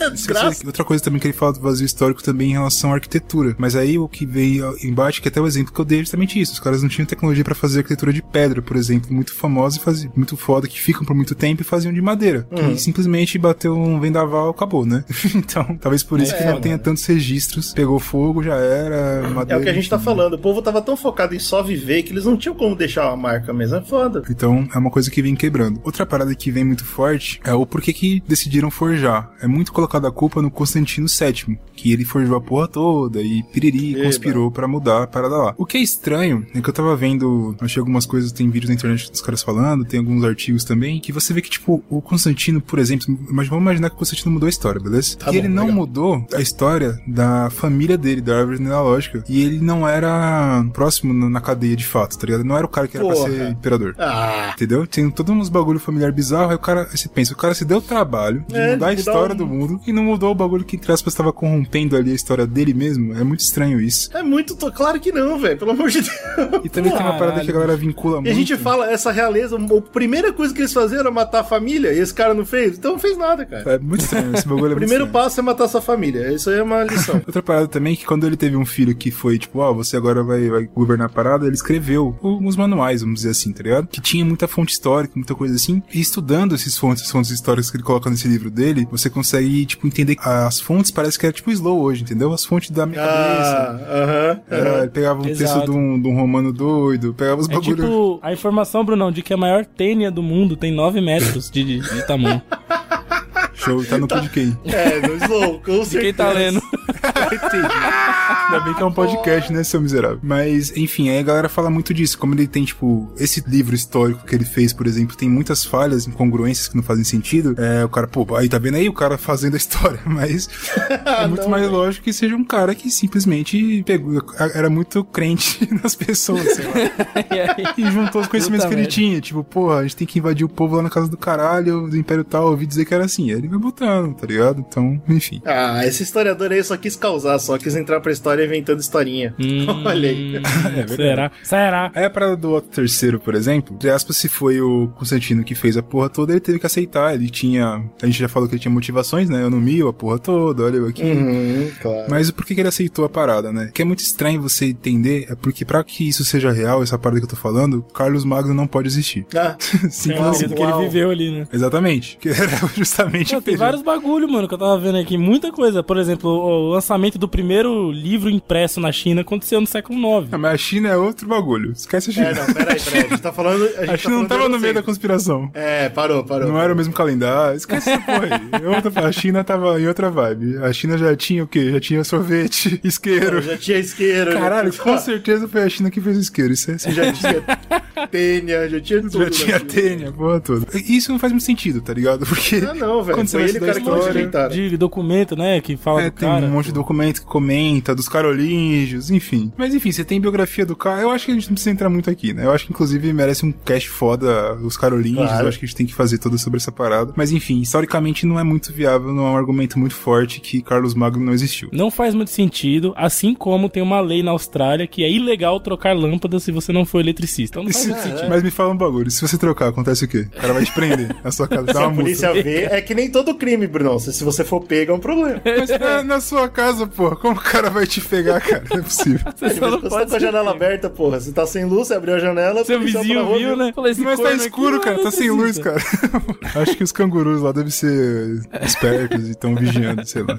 É desgraça. Outra coisa também que ele fala do vazio histórico também em relação à arquitetura. Mas aí o que veio embaixo, que até o exemplo que eu dei é justamente isso. Os caras não tinham tecnologia pra fazer arquitetura de pedra, por exemplo, muito famosa e fazia, muito foda, que ficam por muito tempo e faziam de madeira. Uhum. Que simplesmente bateu um vendaval, acabou, né? então, talvez por isso que não né? tenha tantos registros. Pegou fogo, já era, É madeira. o que a gente tá falando. O povo tava tão focado em só viver que eles não tinham como deixar uma marca mesmo. É foda. Então é uma coisa que vem quebrando. Outra parada que vem muito forte é o porquê que decidiram forjar. É muito colocada a culpa no Constantino VII, que ele forjou a porra toda e piriri Eba. conspirou pra mudar a parada lá. O que é estranho é que eu tava vendo, achei algumas coisas, tem vídeos na internet dos caras falando, tem alguns artigos também, que você vê que, tipo, o Constantino, por exemplo, mas vamos imaginar que o Constantino mudou a história, beleza? Tá e bom, ele não legal. mudou a história da família dele, da árvore genealógica. E ele não era próximo na na cadeia de fato, tá ligado? Não era o cara que era pra ser imperador. Ah, Entendeu? Tem todos uns bagulho familiar bizarro, aí o cara, você pensa, o cara se deu o trabalho de É, mudar a história um- do mundo e não mudou o bagulho que, entre aspas, estava corrompendo ali a história dele mesmo. É muito estranho isso. é muito. to- Claro que não, velho. Pelo amor de Deus. E também tem uma parada Caralho. que a galera vincula E muito. a gente fala, essa realeza, a primeira coisa que eles faziam era matar a família, e esse cara não fez, então não fez nada, cara. É muito estranho, esse bagulho é primeiro estranho. passo é matar sua família. Isso aí é uma lição. Outra parada também é que quando ele teve um filho que foi tipo, ó, você agora vai, vai governar a parada, ele escreveu alguns manuais, vamos dizer assim, tá ligado? Que tinha muita fonte histórica, muita coisa assim. E estudando esses fontes, fontes históricas que ele coloca nesse livro dele, você consegue, tipo, entender as fontes parece que é tipo slow hoje, entendeu? As fontes da minha cabeça. ah, aham. Era, aham. ele pegava um texto Exato. de um, de um romano doido, pegava os É bagulhos. tipo a informação, Brunão, de que a maior tênia do mundo tem 9 metros de, de, de tamanho. Show, tá no cu de quem? É, no slow, com De quem tá certeza. lendo. Entendi. Ainda bem que é um podcast, né, seu miserável? Mas, enfim, aí a galera fala muito disso. Como ele tem, tipo, esse livro histórico que ele fez, por exemplo, tem muitas falhas, incongruências que não fazem sentido. É, o cara, pô, aí tá vendo aí o cara fazendo a história. Mas é muito Não, mais velho. lógico que seja um cara que simplesmente pegou, era muito crente nas pessoas, sei lá. E E juntou os conhecimentos que ele tinha. Tipo, porra, a gente tem que invadir o povo lá na casa do caralho, do Império tal, ouvi dizer que era assim. Aí ele vai botando, tá ligado? Então, enfim. Ah, esse historiador aí só quis causar, só quis entrar pra história inventando historinha. Hum, Olha aí. verdade. será? Será? Aí a parada do Otto III, por exemplo, entre aspas, se foi o Constantino que fez a porra toda, ele teve que aceitar. Ele tinha. A gente já falou que ele tinha motivações, né? Eu no mil, a porra toda, olha eu aqui. Uhum, claro. Mas por que que ele aceitou a parada, né? Que é muito estranho você entender, é porque pra que isso seja real, essa parada que eu tô falando, Carlos Magno não pode existir. Ah, Simples É o que ele viveu ali, né? Exatamente. Que era justamente Não, tem vários bagulho, mano, que eu tava vendo aqui. Muita coisa. Por exemplo, o o lançamento do primeiro livro impresso na China aconteceu no século IX. Ah, mas a China é outro bagulho. Esquece a China. é, não, peraí, peraí. A gente tá falando. A, gente a tá China não falando tava no meio da conspiração. É, parou, parou. Não era o mesmo calendário. Esquece essa porra aí. Outra- A China tava em outra vibe. A China já tinha o quê? Já tinha sorvete, isqueiro. Já tinha isqueiro. Caralho, já com certeza foi a China que fez o isqueiro. Isso é Já tinha tênia, já tinha tudo. Já tinha tênia, porra toda. Isso não faz muito sentido, tá ligado? Porque. Ah, não, velho. Quando você Foi vai ele o cara que história-. De documento, né? Que fala É, do tem cara. um monte de documento que comenta, dos carolíngios, enfim. Mas enfim, você tem biografia do cara. Eu acho que a gente não precisa entrar muito aqui, né? Eu acho que inclusive merece um cast foda os carolíngios. Claro. Eu acho que a gente tem que fazer toda sobre essa parada. Mas enfim, historicamente não é muito viável, não é um argumento muito forte que Carlos Magno não existiu. Não faz muito sentido, assim como tem uma lei na Austrália que é ilegal trocar lâmpadas se você não for eletricista. Então não faz muito sentido. Mas me fala um bagulho, se você trocar, acontece o quê? O cara vai te prender na sua casa, dá Se uma a multa. polícia vê, é que nem todo crime, Bruno. Se se você for pego, é um problema. Mas na, na sua casa, porra, como o cara vai te pegar, cara? Não é possível. Você só não tá pode com a janela aberta, porra. Você tá sem luz, você abriu a janela, Seu vizinho rua, viu, né? Falei, esse Mas tá aqui escuro, é cara, tá sem luz, cara. Acho que os cangurus lá devem ser espertos e estão vigiando, sei lá.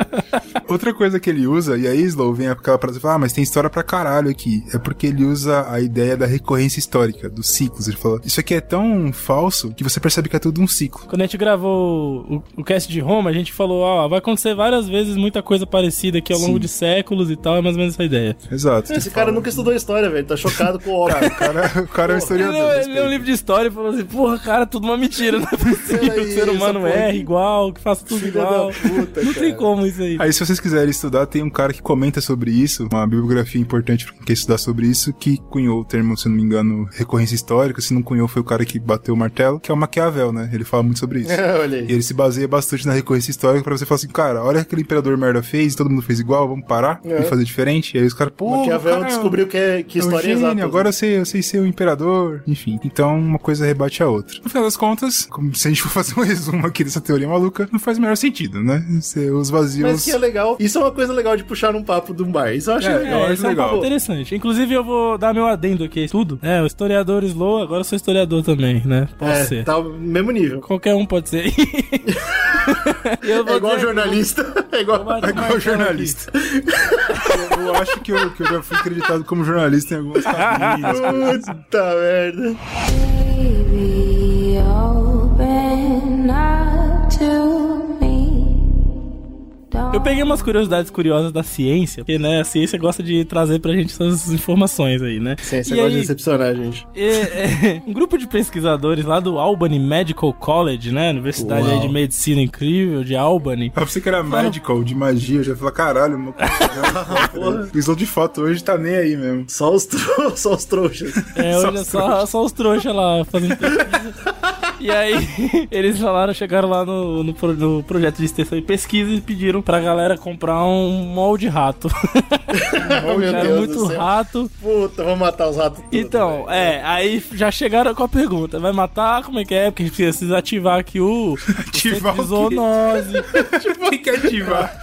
Outra coisa que ele usa, e aí Slow vem aquela frase e fala, ah, mas tem história pra caralho aqui. É porque ele usa a ideia da recorrência histórica, dos ciclos. Ele fala, isso aqui é tão falso que você percebe que é tudo um ciclo. Quando a gente gravou o, o cast de Roma, a gente falou, ó, vai acontecer várias vezes muita coisa parecida aqui ao longo Sim. de séculos e tal, é mais ou menos essa ideia. Exato. Esse cara nunca estudou história, velho. Tá chocado com o óbvio. O cara, o cara é um Ele historiador. ele respeito. leu um livro de história e falou assim, porra, cara, tudo uma mentira, não é possível que o ser humano erre aqui- igual, que faça tudo Filha igual. puta, não cara. tem como isso aí. Aí, se vocês quiserem estudar, tem um cara que comenta sobre isso, uma bibliografia importante pra quem quer estudar sobre isso, que cunhou o termo, se não me engano, recorrência histórica. Se não cunhou, foi o cara que bateu o martelo, que é o Maquiavel, né? Ele fala muito sobre isso. Olha E aí. ele se baseia bastante na recorrência histórica pra você falar assim, cara, olha aquele imperador merda fez, todo mundo fez igual, vamos parar É. e fazer diferente. E aí os caras, pô, Maquiavel cara descobriu que, é, que é história é exata. agora eu sei, eu sei ser o imperador, enfim. Então, uma coisa rebate a outra. No final das contas, como se a gente for fazer um resumo aqui dessa teoria maluca, não faz o menor sentido, né? Você- Os vazios... Mas que é legal. Isso é uma coisa legal de puxar num papo um bar. Isso eu acho É, legal. eu É, acho isso é um papo interessante. Inclusive, eu vou dar meu adendo aqui a tudo. É, o historiador Slow, agora eu sou historiador também, né? Posso É, ser. tá no mesmo nível. Qualquer um pode ser. Eu vou É igual jornalista. É igual. É igual jornalista. eu, eu acho que eu, que eu já fui acreditado como jornalista em algumas cabines. Puta merda. Baby, open up to Eu peguei umas curiosidades curiosas da ciência, porque, né, a ciência gosta de trazer pra gente essas informações aí, né? Ciência E gosta de aí, decepcionar a gente. é, é, um grupo de pesquisadores lá do Albany Medical College, né, Universidade aí de Medicina incrível de Albany, Eu pensei que era medical, de magia. Eu já falei, caralho, meu O slow de foto hoje tá nem aí mesmo. Só os, tro... só os trouxas. É, Só hoje é os só, só os trouxas lá fazendo pesquisa. E aí, eles falaram, chegaram lá no, no, no projeto de extensão e pesquisa e pediram pra galera comprar um molde rato. Oh, meu Era Deus muito do céu. rato. Puta, vamos matar os ratos tudo, Então, é, aí já chegaram com a pergunta: vai matar? Como é que é? Porque a gente precisa ativar aqui o, o Ativar centro de o quê? zoonose. Quem quer ativar?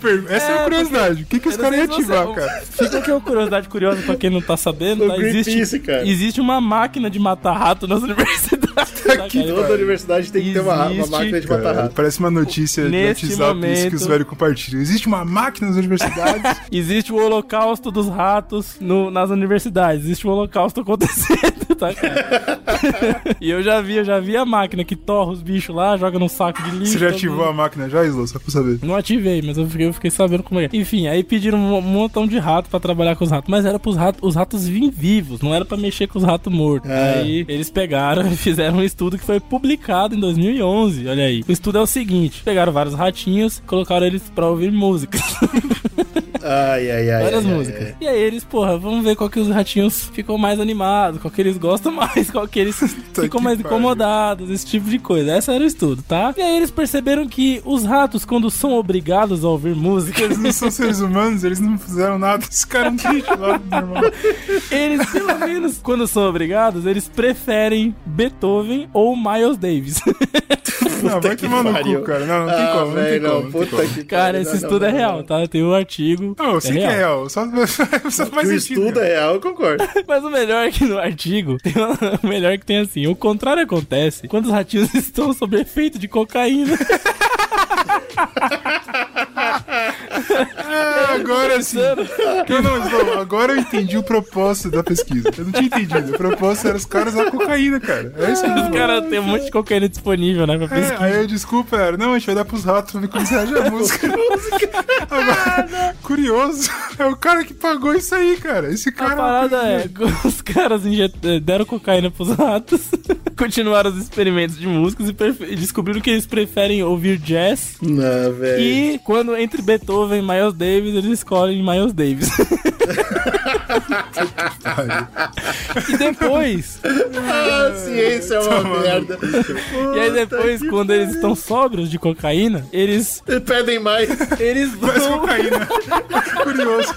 Per- Essa é, É, a curiosidade. O que, que os caras iam se você- ativar, cara? Fica aqui uma curiosidade curiosa pra quem não tá sabendo, O tá? Existe, cara. existe uma máquina de matar rato nas universidades. tá, cara? Toda universidade tem que ter uma, uma máquina de matar Cara, rato. parece uma notícia de Neste WhatsApp isso que momento- os velhos compartilham. Existe uma máquina nas universidades. Existe o holocausto dos ratos no- nas universidades. Existe um holocausto acontecendo. Tá, cara? e eu já vi, eu já vi a máquina que torra os bichos lá, joga num saco de lixo. Você já ativou mundo- a máquina já, Slow? Só pra saber. Não ativei, mas eu fiquei, eu fiquei sabendo como é. Enfim, aí pediram um montão de rato pra trabalhar com os ratos. Mas era pros ratos, os ratos vim vivos, não era pra mexer com os ratos mortos. É. Aí eles pegaram e fizeram um estudo que foi publicado em 2011. Olha aí. O estudo é o seguinte: pegaram vários ratinhos, colocaram eles pra ouvir música. Ai, ai, ai. Várias ai, ai, músicas. ai. E aí eles, porra, vamos ver qual que os ratinhos ficam mais animados, qual que eles gostam mais, qual que eles ficam mais incomodados, esse tipo de coisa. Esse era o estudo, tá? E aí eles perceberam que os ratos, quando são obrigados a ouvir música, Eles não são seres humanos, eles não fizeram nada. Esse cara é um bicho lá, normal. eles, pelo menos, quando são obrigados, eles preferem Beethoven ou Miles Davis. Não, vai que tomar no cu, cara. Não, não tem Ah, como, não tem velho, como. não, não tem puta como. que Cara, esse não, estudo não, é não, real, não. tá? Tem um artigo. Não, eu sei que é real. Só, só faz o sentido. é real, eu concordo. Mas o melhor é que no artigo, tem uma- o melhor que tem assim, o contrário acontece quando os ratinhos estão sob efeito de cocaína. Ah, agora sim. Não, agora eu entendi o propósito da pesquisa. Eu não tinha entendido. O propósito era os caras usar cocaína, cara. É isso que Os caras têm um monte de cocaína disponível, né? Pra É, pesquisa. aí eu desculpa, era, não, a gente vai dar pros ratos pra ver como reage à música. Agora, curioso, é o cara que pagou isso aí, cara. Esse A cara. parada é, os caras injet- deram cocaína pros ratos, continuaram os experimentos de prefe- e descobriram que eles preferem ouvir jazz. Não, velho. E quando entre Beethoven e Miles Davis, eles escolhem Miles Davis. e depois, Ah, a ciência é uma merda. e aí depois, quando eles estão sóbrios de cocaína, eles Pedem mais. eles vão cocaína. Curioso.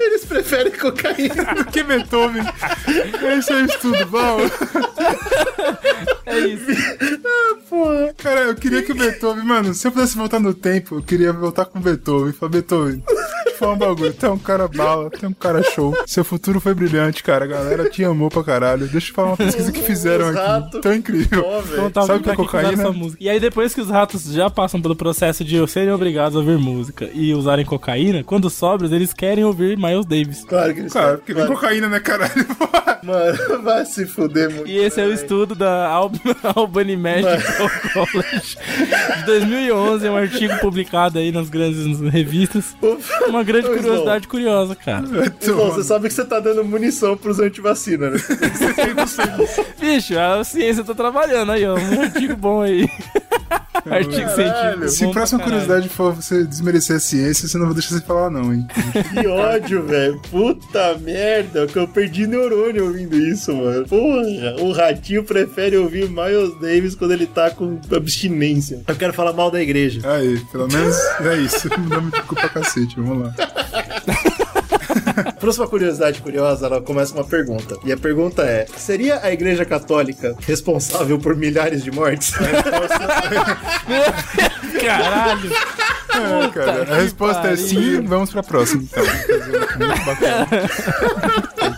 Eles preferem cocaína. Do que Beethoven. Esse é o estudo, bom. é isso. Porra. Cara, eu queria que o Beethoven, mano, se eu pudesse voltar no tempo, eu queria voltar com o Beethoven. Falar, Beethoven, falar um bagulho. É um cara bala, é um cara show. Seu futuro foi brilhante, cara. A galera te amou pra caralho. Deixa eu falar uma pesquisa que fizeram Os aqui. Tão incrível. Velho. Então, Sabe o que é cocaína? essa música. E aí depois que os ratos já passam pelo processo de serem obrigados a ouvir música e usarem cocaína, quando sóbrios, eles querem ouvir Miles Davis. Claro que eles Claro, porque querem. nem cocaína, né, caralho? Mano, vai se fuder muito. E esse é o estudo da Al Albany Medical College de 2011, é um artigo publicado aí nas grandes revistas. Uma grande Ô, Slow. curiosidade curiosa, cara. Irmão, você sabe que você tá dando munição pros antivacina, né? Bicho, a ciência tá trabalhando aí, ó. Um artigo bom aí. artigo científico. Se a próxima curiosidade for você desmerecer a ciência, você não vai deixar você falar, não, hein? Que ódio, velho. Puta merda, que eu perdi neurônio ouvindo isso, mano. Porra, o ratinho prefere ouvir Miles Davis quando ele tá com abstinência. Eu quero falar mal da igreja. Aí, pelo menos é isso. Não dá muito culpa pra cacete, vamos lá. Próxima curiosidade curiosa, ela começa com uma pergunta. E a pergunta é: seria a igreja católica responsável por milhares de mortes? Caralho. É, cara, a resposta é pariu. sim, vamos pra próxima, então. Muito bacana.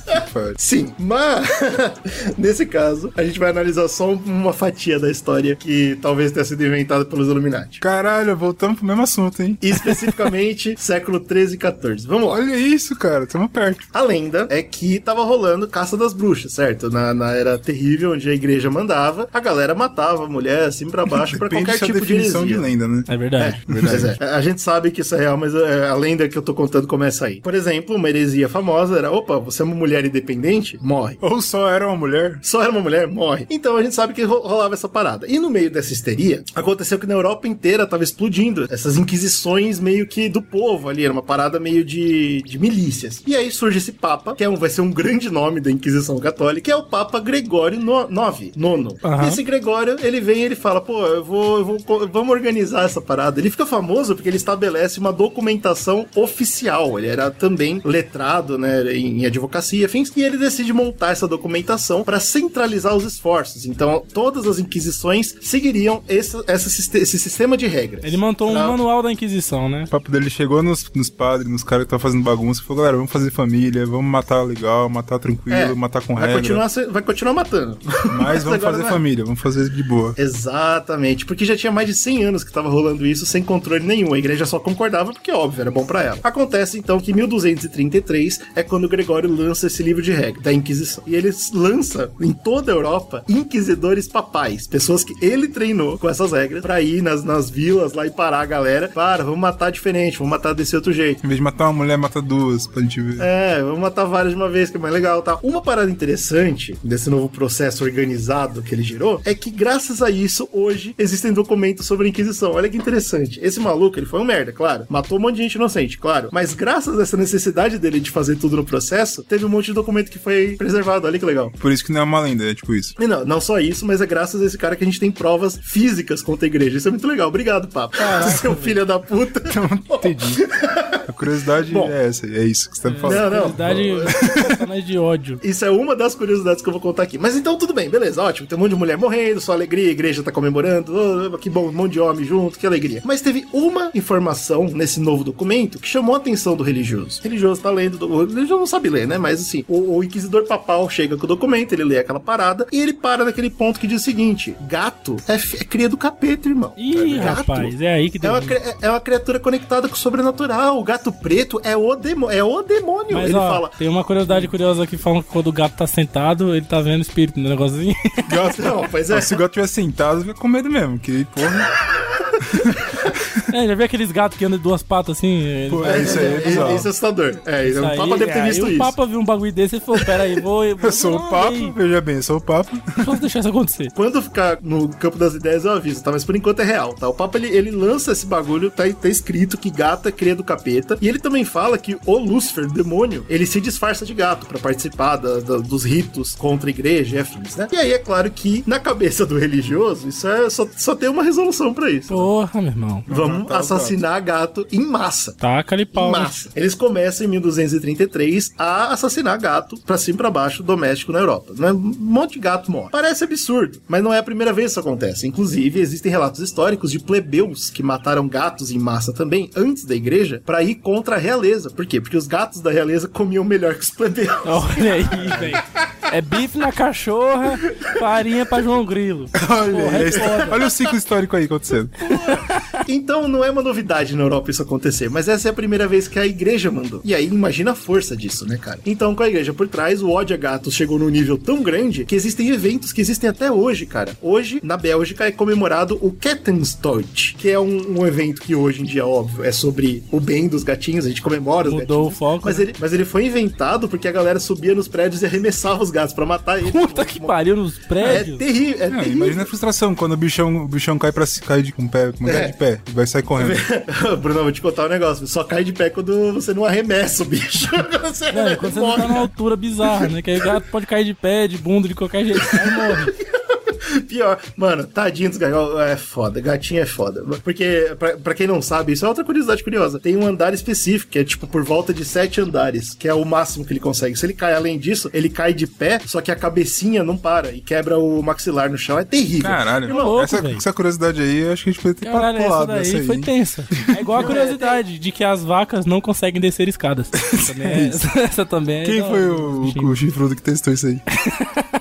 Sim, mas nesse caso, a gente vai analisar só uma fatia da história que talvez tenha sido inventada pelos Illuminati. Caralho, voltamos pro mesmo assunto, hein? E especificamente século 13 e 14. Vamos lá. Olha isso, cara, tamo perto. A lenda é que tava rolando caça das bruxas, certo? Na, na era terrível, onde a igreja mandava, a galera matava a mulher assim pra baixo pra qualquer da tipo de definição de, lenda, né? É verdade. Mas é, a gente sabe que isso é real, mas é, a lenda que eu tô contando começa aí. Por exemplo, uma heresia famosa era: opa, você é uma mulher independente? Morre. Ou só era uma mulher? Só era uma mulher? Morre. Então a gente sabe que ro- rolava essa parada. E no meio dessa histeria, aconteceu que na Europa inteira tava explodindo essas inquisições meio que do povo ali. Era uma parada meio de, de milícias. E aí surge esse Papa, que é um, vai ser um grande nome da Inquisição Católica, que é o Papa Gregório no, IX, nono. E esse Gregório, ele vem e ele fala, pô, eu vou, eu vou, vamos organizar essa parada. Ele fica famoso porque ele estabelece uma documentação oficial. Ele era também letrado, né, em, em advocacia, afins, e ele decide montar essa documentação para centralizar os esforços. Então, todas as inquisições seguiriam esse, siste- esse sistema de regras. Ele montou um Pra- manual da Inquisição, né? O papo dele chegou nos, nos padres, nos caras que estavam fazendo bagunça e falou: galera, vamos fazer família, vamos matar legal, matar tranquilo, É, matar com vai regra. continuar, vai continuar matando. Mas vamos fazer vai. família, vamos fazer de boa. Exatamente, porque já tinha mais de 100 anos que tava rolando isso sem controle nenhum. A igreja só concordava porque, óbvio, era bom pra ela. Acontece então que em 1233 é quando Gregório lança esse livro livro de regra da Inquisição. E ele lança em toda a Europa inquisidores papais, pessoas que ele treinou com essas regras pra ir nas, nas vilas lá e parar a galera. Para, vamos matar diferente, vamos matar desse outro jeito. Em vez de matar uma mulher, mata duas, pra gente ver. É, vamos matar várias de uma vez, que é mais legal, tá? Uma parada interessante desse novo processo organizado que ele gerou é que graças a isso hoje existem documentos sobre a Inquisição. Olha que interessante. Esse maluco, ele foi um merda, claro. Matou um monte de gente inocente, claro. Mas graças a essa necessidade dele de fazer tudo no processo, teve um monte de documento que foi preservado. Olha que legal. Por isso que não é uma lenda, é tipo isso. E não, não só isso, mas é graças a esse cara que a gente tem provas físicas contra a igreja. Isso é muito legal. Obrigado, papo. Seu filho da puta. Entendi. A curiosidade Bom. é essa, é isso que você tá me falando. Não, não. Curiosidade de ódio. Isso é uma das curiosidades que eu vou contar aqui. Mas então tudo bem, beleza, ótimo. Tem um monte de mulher morrendo, só alegria, a igreja tá comemorando, oh, que bom, um monte de homem junto, que alegria. Mas teve uma informação nesse novo documento que chamou a atenção do religioso. O religioso tá lendo, o religioso não sabe ler, né? Mas assim, o, o inquisidor papal chega com o documento, ele lê aquela parada e ele para naquele ponto que diz o seguinte: gato é, é cria do capeta, irmão. Ih, Gato rapaz, é aí que É deu. uma, cri- é uma criatura conectada com o sobrenatural. O gato preto é o, demo, é o demônio. Mas ele ó, fala. tem uma curiosidade curiosa que falam que quando o gato tá sentado, ele tá vendo espírito no negocinho. Gato, Não, pois é. Ó, Se o gato estiver sentado, fica com medo mesmo, que porra. é, já viu aqueles gatos que andam de duas patas assim? Pô, é isso aí, é É, isso é assustador. É, Isso o aí, Papa deve ter aí visto o isso. Papa viu um bagulho desse e falou: Pera aí, vou. Eu sou o Papa, veja bem, eu sou o Papa. Não posso deixar isso acontecer. Quando ficar no campo das ideias, eu aviso, tá? Mas por enquanto é real, tá? O Papa, ele, ele lança esse bagulho, tá, tá escrito que gata cria do capeta. E ele também fala que o Lúcifer, o demônio, ele se disfarça de gato pra participar da- da- dos ritos contra a igreja e afins, né? E aí é claro que, na cabeça do religioso, isso é só, só tem uma resolução pra isso. Porra, meu irmão. Vamos matar o assassinar gato em massa. Taca-lhe pau. Em né? massa. Eles começam em 1233 a assassinar gato pra cima e pra baixo doméstico na Europa. Né? Um monte de gato morre. Parece absurdo, mas não é a primeira vez que isso acontece. Inclusive, existem relatos históricos de plebeus que mataram gatos em massa também antes da igreja pra ir contra a realeza. Por quê? Porque os gatos da realeza comiam melhor que os plebeus. Olha aí, velho. É bife na cachorra, farinha pra João Grilo. Olha, Porra, é foda. olha o ciclo histórico aí acontecendo. Então não é uma novidade na Europa isso acontecer, mas essa é a primeira vez que a igreja mandou. E aí imagina a força disso, né, cara? Então com a igreja por trás, o ódio a gatos chegou num nível tão grande que existem eventos que existem até hoje, cara. Hoje, na Bélgica, é comemorado o Kettenstocht, que é um, um evento que hoje em dia, óbvio, é sobre o bem dos gatinhos, a gente comemora os Mudou gatinhos. o foco, Mas né? ele, mas ele foi inventado porque a galera subia nos prédios e arremessava os gatos pra matar eles. Puta que pariu nos É prédios. terrível, é Não, terrível. imagina a frustração quando o bichão, o bichão cai, pra, cai de, com o pé, É. de pé vai sair correndo. Bruno, eu vou te contar um negócio. Só cai de pé quando você não arremessa o bicho. Quando você, É, quando você não tá numa altura bizarra, né? Que aí o gato pode cair de pé, de bunda, de qualquer jeito. Aí morre. Pior. Mano, tadinho dos gatinhos. É foda. Gatinho é foda. Porque, pra, pra quem não sabe, isso é outra curiosidade curiosa. Tem um andar específico, que é tipo por volta de sete andares, que é o máximo que ele consegue. Se ele cai além disso, ele cai de pé, só que a cabecinha não para e quebra o maxilar no chão. É terrível. Caralho, louco, essa, essa curiosidade aí, eu acho que a gente poderia ter Caralho, essa daí aí. foi tensa. É igual a curiosidade de que as vacas não conseguem descer escadas. Também é- essa também é. Quem foi o, o chifrudo que testou isso aí?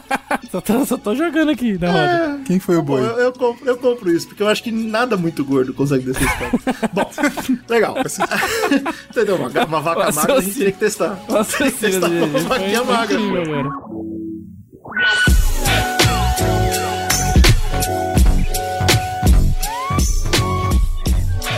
Só tô, só tô jogando aqui na roda. Quem foi o Bom, boi? eu, eu compro, eu compro isso, porque eu acho que nada muito gordo consegue descer escada. Bom, legal. Entendeu? Uma, uma vaca Nossa, magra a gente teria que testar. Nossa, esse Testar uma vaquinha magra. incrível.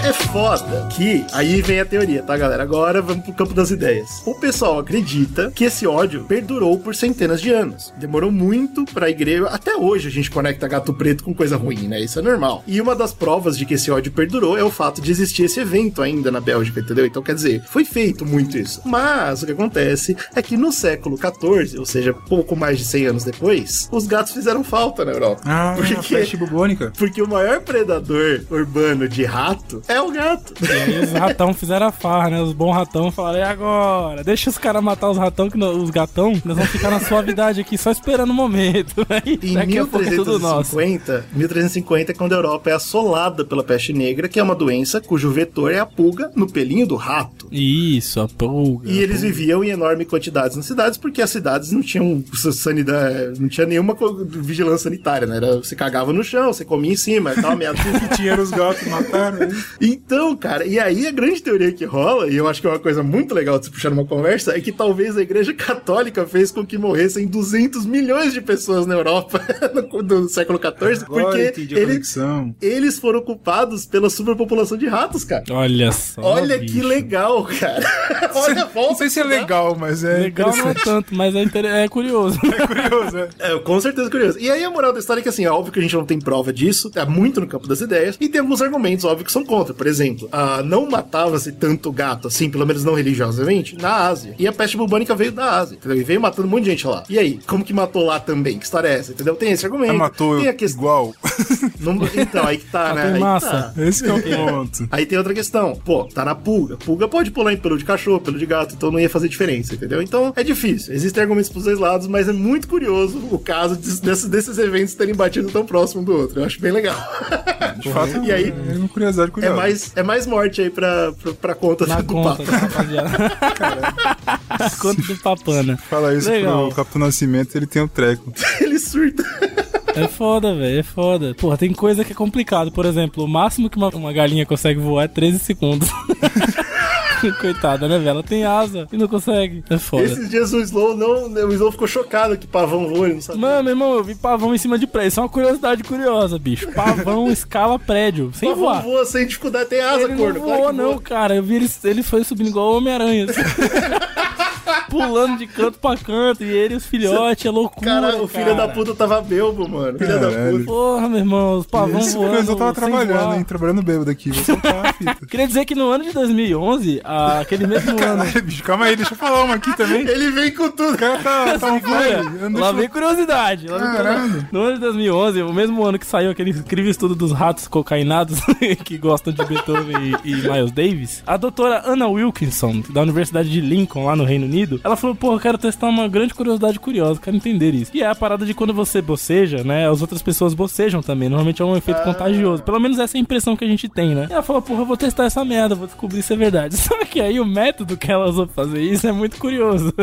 É foda que aí vem a teoria, tá, galera? Agora vamos pro campo das ideias. O pessoal acredita que esse ódio perdurou por centenas de anos. Demorou muito pra igreja. Até hoje a gente conecta gato preto com coisa ruim, né? Isso é normal. E uma das provas de que esse ódio perdurou é o fato de existir esse evento ainda na Bélgica, entendeu? Então quer dizer, foi feito muito isso. Mas o que acontece é que no século XIV, ou seja, pouco mais de 100 anos depois, os gatos fizeram falta na Europa. Ah, Porque- a peste bubônica. Porque o maior predador urbano de rato é o gato. E aí os ratão fizeram a farra, né? Os bons ratão falaram, e agora? Deixa os caras matar os ratão, que os gatão, nós vamos ficar na suavidade aqui, só esperando o momento. Aí, Em daqui a pouco é tudo nosso. 1350, 1350 é quando a Europa é assolada pela peste negra, que é uma doença cujo vetor é a pulga no pelinho do rato. Isso, a pulga. E eles viviam em enorme quantidades nas cidades, porque as cidades não tinham sanidade, não tinha nenhuma vigilância sanitária, né? Era, você cagava no chão, você comia em cima, tal, meia Que tinha os gatos, mataram. Então, cara, e aí a grande teoria que rola, e eu acho que é uma coisa muito legal de se puxar numa conversa, é que talvez a igreja católica fez com que morressem 200 milhões de pessoas na Europa no, do século XIV, Agora porque entendi a ele- conexão. eles foram culpados pela superpopulação de ratos, cara. Olha só. Olha que bicho. legal, cara. Olha, volta Não sei se é a legal, mas é Legal não é tanto, mas é, inter- é curioso. É curioso, é. É, com certeza curioso. E aí a moral da história é que, assim, é óbvio que a gente não tem prova disso, tá muito no campo das ideias, e tem alguns argumentos, óbvio, que são contra. Por exemplo, ah, não matava-se tanto gato, assim, pelo menos não religiosamente, na Ásia. E a peste bubônica veio da Ásia, entendeu? E veio matando um monte de gente lá. E aí, como que matou lá também? Que história é essa, entendeu? Tem esse argumento. Ela matou tem a questão. igual. Não- Então, aí que tá, né? Aí que massa. tá. Esse que é o ponto. Aí tem outra questão. Pô, tá na pulga. Pulga pode pular em pelo de cachorro, pelo de gato, então não ia fazer diferença, entendeu? Então é difícil. Existem argumentos pros dois lados, mas é muito curioso o caso des- desses, desses eventos terem batido tão próximo do outro. Eu acho bem legal. De fato, E aí? é uma curiosidade É curiosa. Mais, é mais morte aí pra, pra, pra conta Na do conta, Papa. tá, conta do Papana. Fala isso Legal. pro Capitão Nascimento, ele tem um treco. Ele surta. É foda, velho, é foda. Porra, tem coisa que é complicado. Por exemplo, o máximo que uma, uma galinha consegue voar é 13 segundos. Coitada, né, velho? Ela tem asa e não consegue. É foda. Esses dias o Slow não. O Slow ficou chocado que pavão voa, ele não sabe. Mano, meu irmão, eu vi pavão em cima de prédio. Isso é uma curiosidade curiosa, bicho. Pavão escala prédio, sem pavão voar. voa sem dificuldade, tem asa, Ele corno. não claro voou, que não, voa. cara. Eu vi ele, ele foi subindo igual o Homem-Aranha. assim. Pulando de canto pra canto. E ele e os filhotes, é loucura. Cara, o filho cara. da puta tava belbo, mano. Filho da puta. Porra, meu irmão, os pavão Esse voando. coisa eu tava trabalhando, voar. hein? Trabalhando bêbado aqui. Vou soltar a fita. Queria dizer que no ano de 2011, ah, aquele mesmo ano. Caralho, bicho, calma aí, deixa eu falar uma aqui também. Ele vem com tudo. O cara tá, tá um não Lá vem curiosidade. Lá vem Caralho. curiosidade. No ano de 2011, o mesmo ano que saiu aquele incrível estudo dos ratos cocainados que gostam de Beethoven e, e Miles Davis, a doutora Anna Wilkinson, da Universidade de Lincoln, lá no Reino Unido, ela falou: Pô, eu quero testar uma grande curiosidade curiosa, quero entender isso. E é a parada de quando você boceja, né? As outras pessoas bocejam também. Normalmente é um efeito contagioso. Pelo menos essa é a impressão que a gente tem, né? E ela falou: Porra, eu vou testar essa merda, vou descobrir se é verdade. Só que aí o método que ela usou pra fazer isso é muito curioso.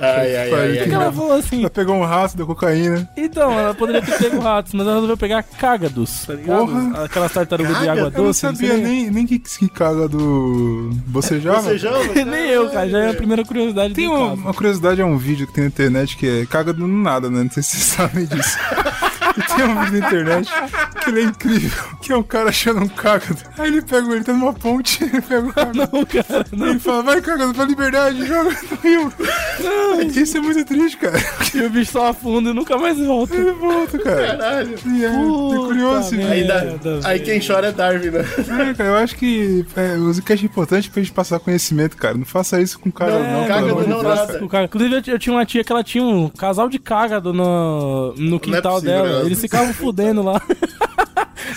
Ai, ai, ai, ai. ela falou assim: Ela pegou um raço da cocaína. então, ela poderia ter pego ratos, mas ela resolveu pegar cágados, tá ligado? Porra. Aquelas tartarugas de água Eu não doce. não sabia nem, nem que, que caga do. Bocejava? Já? Nem eu, cara. Já é a primeira curiosidade Tem do uma, curiosidade, é um vídeo que tem na internet que é caga do nada, né? Não sei se vocês sabem disso. Tem um vídeo na internet que ele é incrível, que é um cara achando um cágado. Aí ele pega ele, tá numa ponte, ele pega o cágado. Não, cara, não. Ele fala, vai cágado pra liberdade, joga no rio. Isso é muito triste, cara. E o bicho só afunda e nunca mais volta. Ele volta, cara. Caralho. E é, é curioso Puta vídeo. Aí, dá- aí quem chora é Darwin, né? É, cara, eu acho que é, o Zcast é importante pra gente passar conhecimento, cara. Não faça isso com o cara, Não, não. cágado de não nada. cara. Inclusive, eu, eu tinha uma tia que ela tinha um casal de cágado no, no quintal possível, dela. né? Eles ficavam fudendo lá.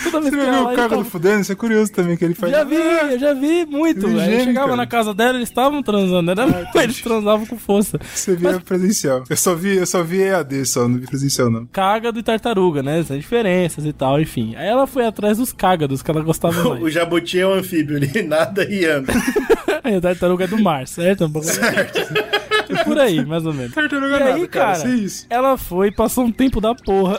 Toda vez Você que já viu o cágado tavam- fudendo? Isso é curioso também, que ele faz. Já vi, eu já vi muito. Eu geme, chegava cara. na casa dela, eles estavam transando. Era... eles transavam com força. Você via presencial. Eu só vi, eu só vi EAD só, não vi presencial, não. cágado e tartaruga, né? Tem diferenças e tal, enfim. Aí ela foi atrás dos cágados que ela gostava O mais. jabuti é um anfíbio, ele nada e anda. Aí a tartaruga é do mar, certo? É por aí, mais ou menos. Tartaruga E aí, nada, cara. cara, é isso. ela foi, passou um tempo da porra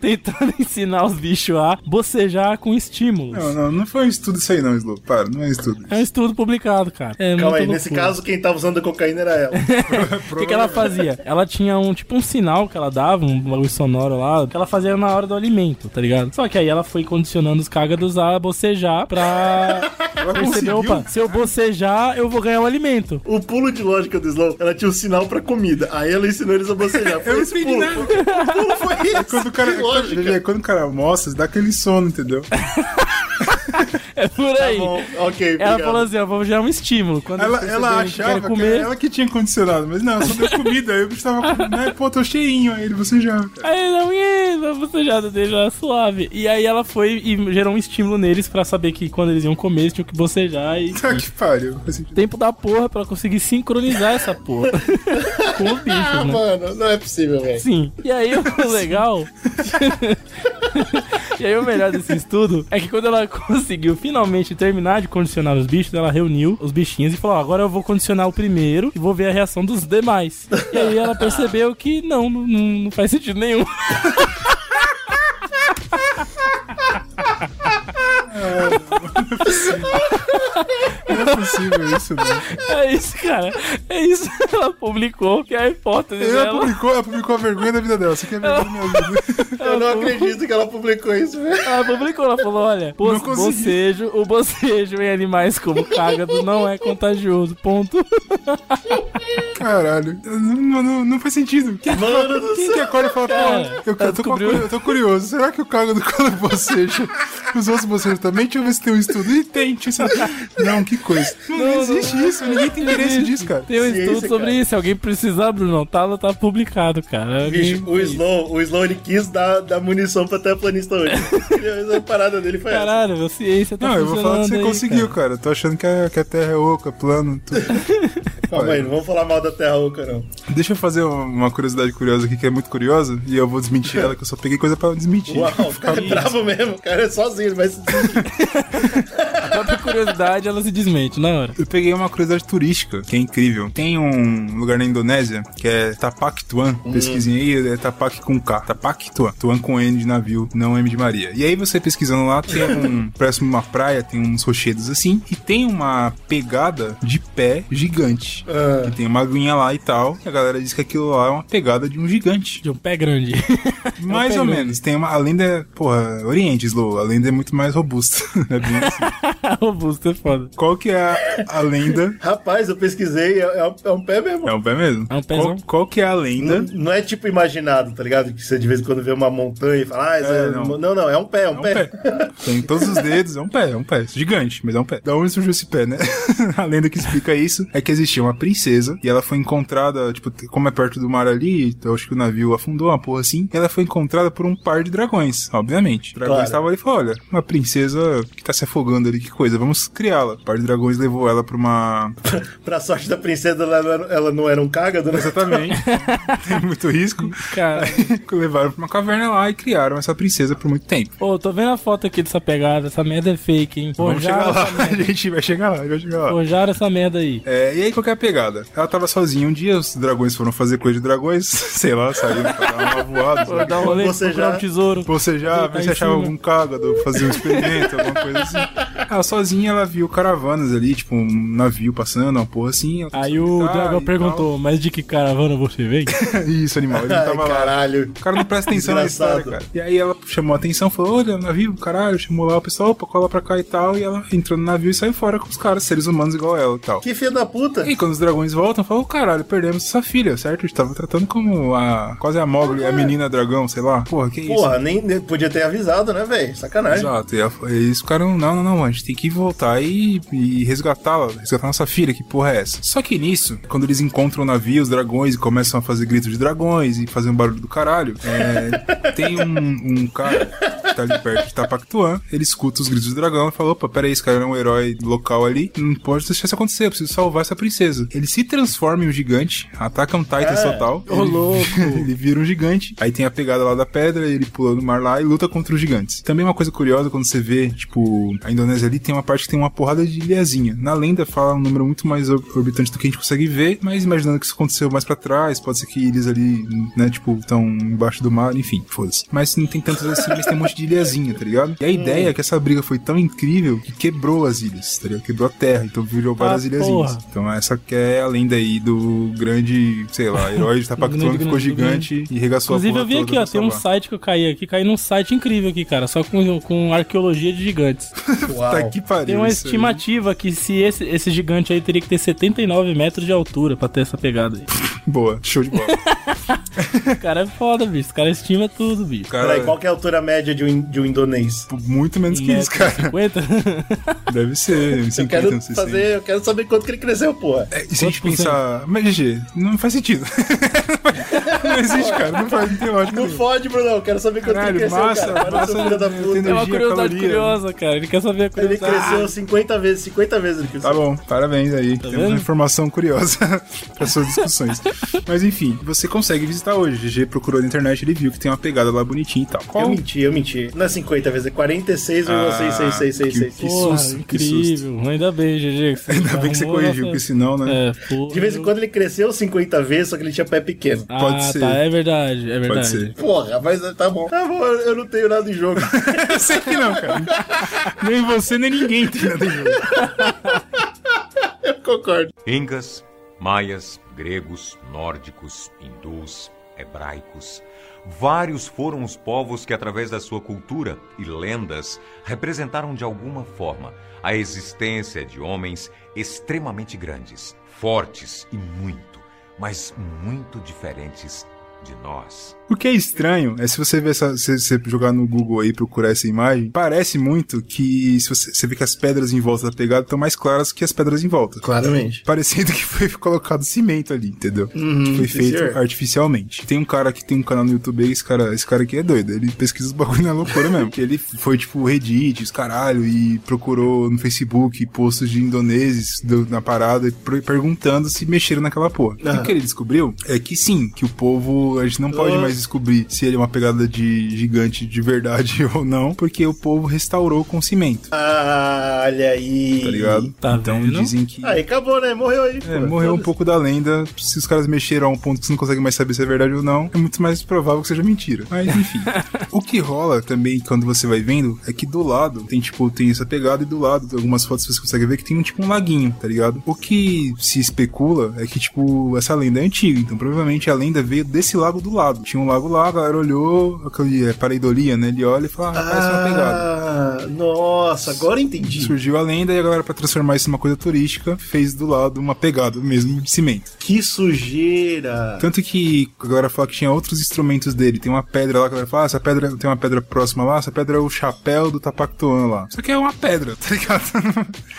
tentando ensinar os bichos a bocejar com estímulos. Não, não, não foi um estudo isso aí não, Slow. Para, não é estudo. É um estudo publicado, cara. É Calma aí, nesse caso quem tava usando a cocaína era ela. O que, que ela fazia? Ela tinha um tipo um sinal que ela dava, um bagulho sonoro lá, que ela fazia na hora do alimento, tá ligado? Só que aí ela foi condicionando os cágados a bocejar pra perceber, opa, se eu bocejar, eu vou ganhar o alimento. O pulo de lógica do Slow, ela tinha um sinal pra comida. Aí ela ensinou eles a bocejar. Foi Eu esse pulo. O pulo foi esse. Quando o cara, Quando, lógica. quando o cara almoça, dá aquele sono, entendeu? É por Tá aí. bom, ok, Ela obrigado. falou assim, ó, vou gerar um estímulo. Quando Ela, ela que achava que comer, era ela que tinha condicionado, mas não, só deu comida. Aí eu estava, né, pô, tô cheinho. Aí ele, você já. Aí não, "Ih, vai bocejar, deixa suave. E aí ela foi e gerou um estímulo neles pra saber que quando eles iam comer, eles tinham que bocejar e... Tá que pariu. Tempo da porra pra conseguir sincronizar essa porra com os bichos, Ah, né? mano, não é possível, velho. Sim. E aí o legal. e aí o melhor desse estudo é que quando ela conseguiu finalmente terminar de condicionar os bichos, ela reuniu os bichinhos e falou: "Ó, agora eu vou condicionar o primeiro e vou ver a reação dos demais. E aí ela percebeu que não, não, não faz sentido nenhum. É possível isso, né? É isso, cara. É isso. Ela publicou que é a hipótese Ela dela. publicou, ela publicou a vergonha da vida dela. Você quer vergonha da minha vida? Eu não acredito que ela publicou isso, velho. Ela publicou, ela falou, olha, bo consegui. bocejo, o bocejo em animais como cágado não é contagioso, ponto. Caralho. Não, não, não faz sentido. Quem, Mano do quem que acorda e fala, Cara, pô, eu, eu tô eu tô curioso. Será que o cago do colo bocejo? Os outros bocejos também? Deixa eu ver se tem um estudo. E tem, deixa eu saber. Não, que coisa. Não, não existe isso. Ninguém tem interesse disso, cara. Tem um Ciência, estudo sobre cara. isso. Se alguém precisar, Bruno, tá, tá publicado, cara. Alguém Bicho, o. Slow, o Slow ele quis dar, dar munição pra terraplanista hoje. a parada dele foi essa. Caralho, a ciência tá Não, eu vou falar que você aí, conseguiu, cara. cara. Eu Tô achando que a, que a Terra é oca, plano, tudo. Calma aí, não vamos falar mal da Terra Oca, não. Deixa eu fazer uma- curiosidade curiosa aqui, que é muito curiosa, e eu vou desmentir ela, que eu só peguei coisa pra desmentir. Uau, o cara é bravo mesmo. O cara é sozinho, ele vai se A própria curiosidade, ela se desmente na hora. Eu peguei uma curiosidade turística, que é incrível. Tem um lugar na Indonésia, que é Tapak Tuan. Pesquisem aí, é Tapak com K. Tapak Tuan. Tuan com N de navio, não M de Maria. E aí você pesquisando lá, tem um... parece uma praia, tem uns rochedos assim, e tem uma pegada de pé gigante. E tem uma aguinha lá e tal. E a galera diz que aquilo lá é uma pegada de um gigante. De um pé grande. Mais pé ou grande. menos. Tem uma... A lenda é... Porra, Oriente, Slow. A lenda é muito mais robusta. é bem assim. Robusto é foda. Qual que é a, a lenda Rapaz, eu pesquisei, é, é um, é um pé mesmo. É um pé mesmo? É um pezão. Qual, qual que é a lenda? Não, não é tipo imaginado, tá ligado? Que você de vez em quando vê uma montanha e fala, ah, É, é, não. não. não, é um pé, é um, É um pé. pé. Tem todos os dedos, é um pé, é um pé. Gigante, mas é um pé. Da onde surgiu esse pé, né? a lenda que explica isso é que existia uma princesa e ela foi encontrada, tipo, como é perto do mar ali, então eu acho que o navio afundou, uma porra assim. E ela foi encontrada por um par de dragões, obviamente. Os dragões Claro. estavam ali e falaram: olha, uma princesa que tá se afogando ali, que coisa, vamos criá-la. O par de dragões levou ela pra uma. Pra sorte da princesa, ela, não era- ela não era um cágado, né? Exatamente. Tem muito risco. Cara, Levaram pra uma caverna lá e criaram essa princesa por muito tempo. pô, tô vendo a foto aqui dessa pegada. Essa merda é fake, hein? Vamos chegar lá, a gente vai chegar lá, vai chegar lá. Forjaram essa merda aí. É, e aí, qual que é a pegada? Ela tava sozinha um dia, os dragões foram fazer coisa de dragões, sei lá, saíram pra dar uma voada. Dar um rolê, Você já- um tesouro. Você já, se em achava algum cágado, fazer um experimento, alguma coisa assim. Ela sozinha, ela viu caravanas ali, tipo um navio passando, uma porra assim. Aí a o dragão perguntou, mas de que caravana você vem? tal. Isso, animal, ele não Ai, tava lá. caralho. O cara não presta atenção na história, cara. E aí ela chamou a atenção, falou, olha, navio, caralho, chamou lá o pessoal, opa, cola pra cá e tal. E ela entrou no navio e saiu fora com os caras, seres humanos igual ela e tal. Que filho da puta. E quando os dragões voltam, falam, caralho, perdemos essa filha, certo? A gente tava tratando como a. quase a Mogli, a menina dragão, sei lá. Porra, que isso? Porra, nem, nem- podia ter avisado, né, velho? Sacanagem. Exato, e ela- e eles ficaram, não, não, não, a gente tem que voltar e, e resgatá-la, resgatar nossa filha, que porra é essa? Só que nisso, quando eles encontram o navio, os dragões, e começam a fazer gritos de dragões e fazer um barulho do caralho, é, tem um, um cara que tá ali perto de Tapactuan, ele escuta os gritos do dragão e fala, opa, peraí, esse cara é um herói local ali, não pode deixar isso acontecer, eu preciso salvar essa princesa. Ele se transforma em um gigante, ataca um Titan total, Ô, louco. ele vira um gigante. Aí tem a pegada lá da pedra, ele pula no mar lá e luta contra os gigantes. Também uma coisa curiosa quando você vê, tipo, a Indonésia ali tem uma parte que tem uma porrada de ilhazinha. Na lenda fala um número muito mais or- orbitante do que a gente consegue ver, mas imaginando que isso aconteceu mais pra trás, pode ser que ilhas ali, né, tipo, estão embaixo do mar, enfim, foda-se. Mas não tem tantas assim, mas tem um monte de ilhazinha, tá ligado? E a ideia é que essa briga foi tão incrível que quebrou as ilhas, tá ligado? Quebrou a terra, então virou várias Ah, ilhazinhas. porra. Então essa que é a lenda aí do grande, sei lá, herói de Tapactuan Grande, que ficou gigante e regaçou Inclusive, a porra eu vi aqui, ó, tem um site que eu caí aqui, caí num site incrível aqui, cara, só com, com arqueologia de gigantes. Uau. Tá que pariu. Tem uma isso aí. estimativa que se esse, esse gigante aí teria que ter 79 metros de altura pra ter essa pegada aí. Boa, show de bola. O cara é foda, bicho. O cara estima tudo, bicho. Cara, Peraí, qual que é a altura média de um, de um indonês? muito menos que isso, cara. 50? Deve ser uns Eu 50, quero uns 60. fazer, eu quero saber quanto que ele cresceu, porra. É, e se a gente Quantos pensar. Mas, GG, não faz sentido. não existe, cara. Não faz, não tem lógica. Não fode, Bruno. Eu quero saber quanto que Caralho, ele cresceu, massa, cara. Massa, filho da puta. É uma energia, curiosidade caloria. curiosa, cara. Ele quer saber a Ele curiosidade. cresceu 50 vezes, 50 vezes ele cresceu. Tá bom, parabéns aí. Temos vendo? uma informação curiosa para suas discussões. Mas enfim, você consegue visitar hoje. O Procurou na internet, ele viu que tem uma pegada lá bonitinha e tal. Eu menti, eu menti. Não é 50 vezes, é 46,66666. que Porra, susto, que incrível. Ainda bem, GG. que Ainda bem que você corrigiu, porque senão, né? É, porra. De vez em quando ele cresceu 50 vezes, só que ele tinha pé pequeno. Ah, Pode ser. tá, é verdade, é verdade. Pode ser. Porra, mas tá bom. Tá bom, eu não tenho nada em jogo. Eu sei que não, cara. nem você, nem ninguém tem nada em jogo. eu concordo. Incas, maias, gregos, nórdicos, hindus, hebraicos. Vários foram os povos que, através da sua cultura e lendas, representaram de alguma forma a existência de homens extremamente grandes, fortes e muito, mas muito diferentes de nós. O que é estranho é se você ver essa, se você jogar no Google aí e procurar essa imagem, parece muito que se você, você vê que as pedras em volta da pegada estão mais claras que as pedras em volta. Claramente. Parecendo que foi colocado cimento ali, entendeu? Uhum, que foi feito senhor. artificialmente. Tem um cara que tem um canal no YouTube aí, esse cara, esse cara aqui é doido. Ele pesquisa os bagulho na loucura mesmo. Que ele foi tipo Reddit, os caralho, e procurou no Facebook postos de indoneses do- na parada, e perguntando se mexeram naquela porra. E Aham. o que ele descobriu é que sim, que o povo, a gente não pode mais descobrir se ele é uma pegada de gigante de verdade ou não, porque o povo restaurou com cimento. Ah, olha aí. Tá ligado? Tá então vendo? dizem que. Aí acabou, né? Morreu aí. É, pô. morreu um pouco da lenda. Se os caras mexeram a um ponto que você não consegue mais saber se é verdade ou não, é muito mais provável que seja mentira. Mas enfim. o que rola também quando você vai vendo é que do lado tem tipo, tem essa pegada e do lado, algumas fotos você consegue ver que tem um tipo um laguinho, tá ligado? O que se especula é que, tipo, essa lenda é antiga, então provavelmente a lenda veio desse lago do lado. Tinha um lago lá, a galera olhou, aquele é, pareidolia, né? Ele olha e fala, ah, parece uma pegada. Ah, nossa, agora entendi. Surgiu a lenda e a galera, pra transformar isso numa coisa turística, fez do lado uma pegada mesmo de cimento. Que sujeira. Tanto que a galera fala que tinha outros instrumentos dele. Tem uma pedra lá que a galera fala, ah, essa pedra tem uma pedra próxima lá, essa pedra é o chapéu do Tapactuan lá. Isso aqui é uma pedra, tá ligado?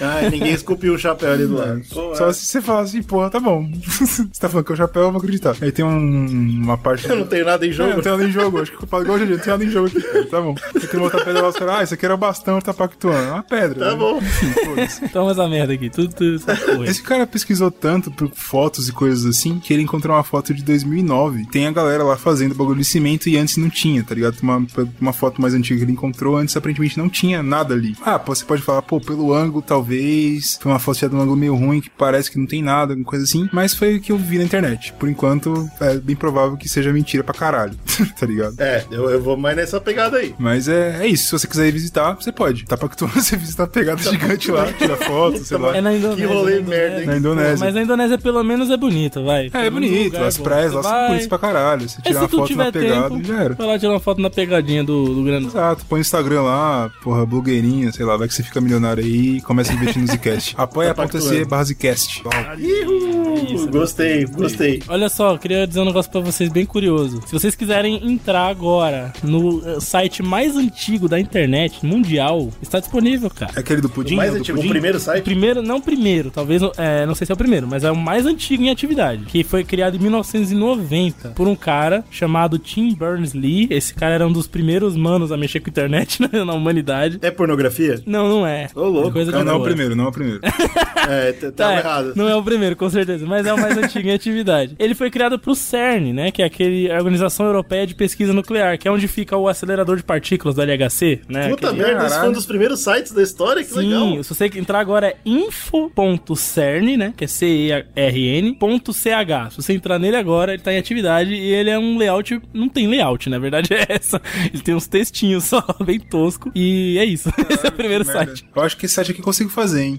Ai, ninguém esculpiu o chapéu ali do lado. Só se você falar assim, porra, tá bom. você tá falando que é o chapéu, eu vou acreditar. Aí tem um- uma parte. Eu não tenho nada em É, jogo. não tem nada em jogo. Acho que eu falo igual o GG, não tem nada em jogo aqui. Tá bom. Tem uma outra pedra lá, os caras, ah, isso aqui era o bastão do Tapactuan. É uma pedra. Tá né? bom. Enfim, foda-se. Toma essa merda aqui, tudo, tudo. Esse cara pesquisou tanto por fotos e coisas assim que ele encontrou uma foto de 2009. Tem a galera lá fazendo bagulho de cimento e antes não tinha, tá ligado? Uma, uma foto mais antiga que ele encontrou, antes aparentemente não tinha nada ali. Ah, você pode falar, pô, pelo ângulo talvez. Foi uma foto de um ângulo meio ruim que parece que não tem nada, alguma coisa assim. Mas foi o que eu vi na internet. Por enquanto, é bem provável que seja mentira pra caralho, tá ligado? É, eu, eu vou mais nessa pegada aí. Mas é, é isso. Se você quiser ir visitar, você pode. Tá pra você visita a pegada gigante lá, tira foto, sei lá. É na Indonésia. Que rolê merda, hein? Na Indonésia. Mas na Indonésia pelo menos é bonita, vai. É, é o bonito, lugar as praias lá são bonitas pra caralho. Você se uma tu foto tiver na pegada tempo, já era. vai lá tirar uma foto na pegadinha do, do grande. Exato, põe no Instagram lá, porra, blogueirinha, sei lá, vai que você fica milionário aí e começa a investir no Zcast. Apoia.se barra Zcast. Ihu, gostei, gostei. Olha só, queria dizer um negócio pra vocês bem curioso. Se vocês quiserem entrar agora no eh, site mais antigo da internet mundial, está disponível, cara. É aquele do pudim? O mais É do antigo, o pudim? primeiro O site? primeiro, não o primeiro, talvez, é, não sei se é o primeiro, mas é o mais antigo em atividade, que foi criado em 1990 por um cara chamado Tim Berners-Lee. Esse cara era um dos primeiros manos a mexer com a internet na, na humanidade. É pornografia? Não, não é. Ô, louco, É coisa Não, de não é o primeiro, não é o primeiro. É, Tá, tava é, errado. Não é o primeiro, com certeza, mas é o mais antigo em atividade. Ele foi criado pro CERN, né? Que é aquele a Organização Europeia de Pesquisa Nuclear, que é onde fica o acelerador de partículas do LHC, né? Puta Aquele- merda, esse foi um caralho. dos primeiros sites da história, que Sim, legal. se você entrar agora é info.cern, né? Que é C-E-R-N.ch. Se você entrar nele agora, ele tá em atividade e ele é um layout. Não tem layout, na verdade é essa. Ele tem uns textinhos só, bem tosco. E é isso. Esse é o primeiro site. Eu acho que esse site aqui eu consigo fazer, hein?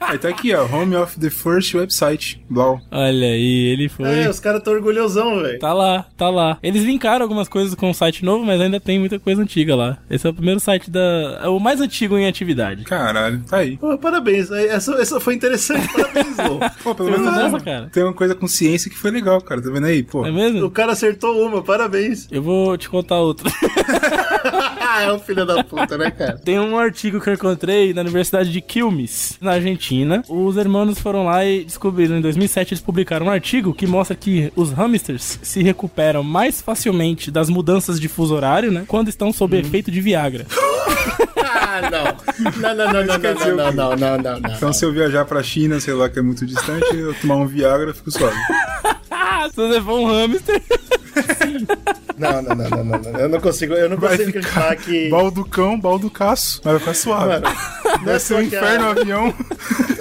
Aí tá aqui, ó. Home of the first website. Blau. Olha aí, ele foi. É, os caras tão orgulhosão, velho. Tá lá, tá lá. Eles linkaram algumas coisas com o site novo, mas ainda tem muita coisa antiga lá. Esse é o primeiro site da. É o mais antigo em atividade. Caralho, tá aí. Pô, parabéns, é, essa, essa foi interessante, parabéns, Lô. Pô, pelo menos dessa, cara? tem uma coisa com ciência que foi legal, cara. Tá vendo aí? Pô. É O mesmo? cara acertou uma, parabéns. Eu vou te contar outra. é um filho da puta, né, cara? Tem um artigo que eu encontrei na Universidade de Quilmes, na Argentina. Os hermanos foram lá e descobriram em 2007 eles publicaram um artigo que mostra que os hamsters se recuperam mais facilmente das mudanças de fuso horário, né? Quando estão sob efeito de Viagra. Ah, não. Não, não, não, não, não, não, não, não, não, não. Então se eu viajar pra China, sei lá, que é muito distante, eu tomar um Viagra, eu fico suave. Se você for um hamster. Não, não, não, não, não, não. Eu não consigo, eu não Vai consigo ficar acreditar que. balducão, balducaço, mas vai ficar suave. Mano, não é Vai ser um a- inferno o avião.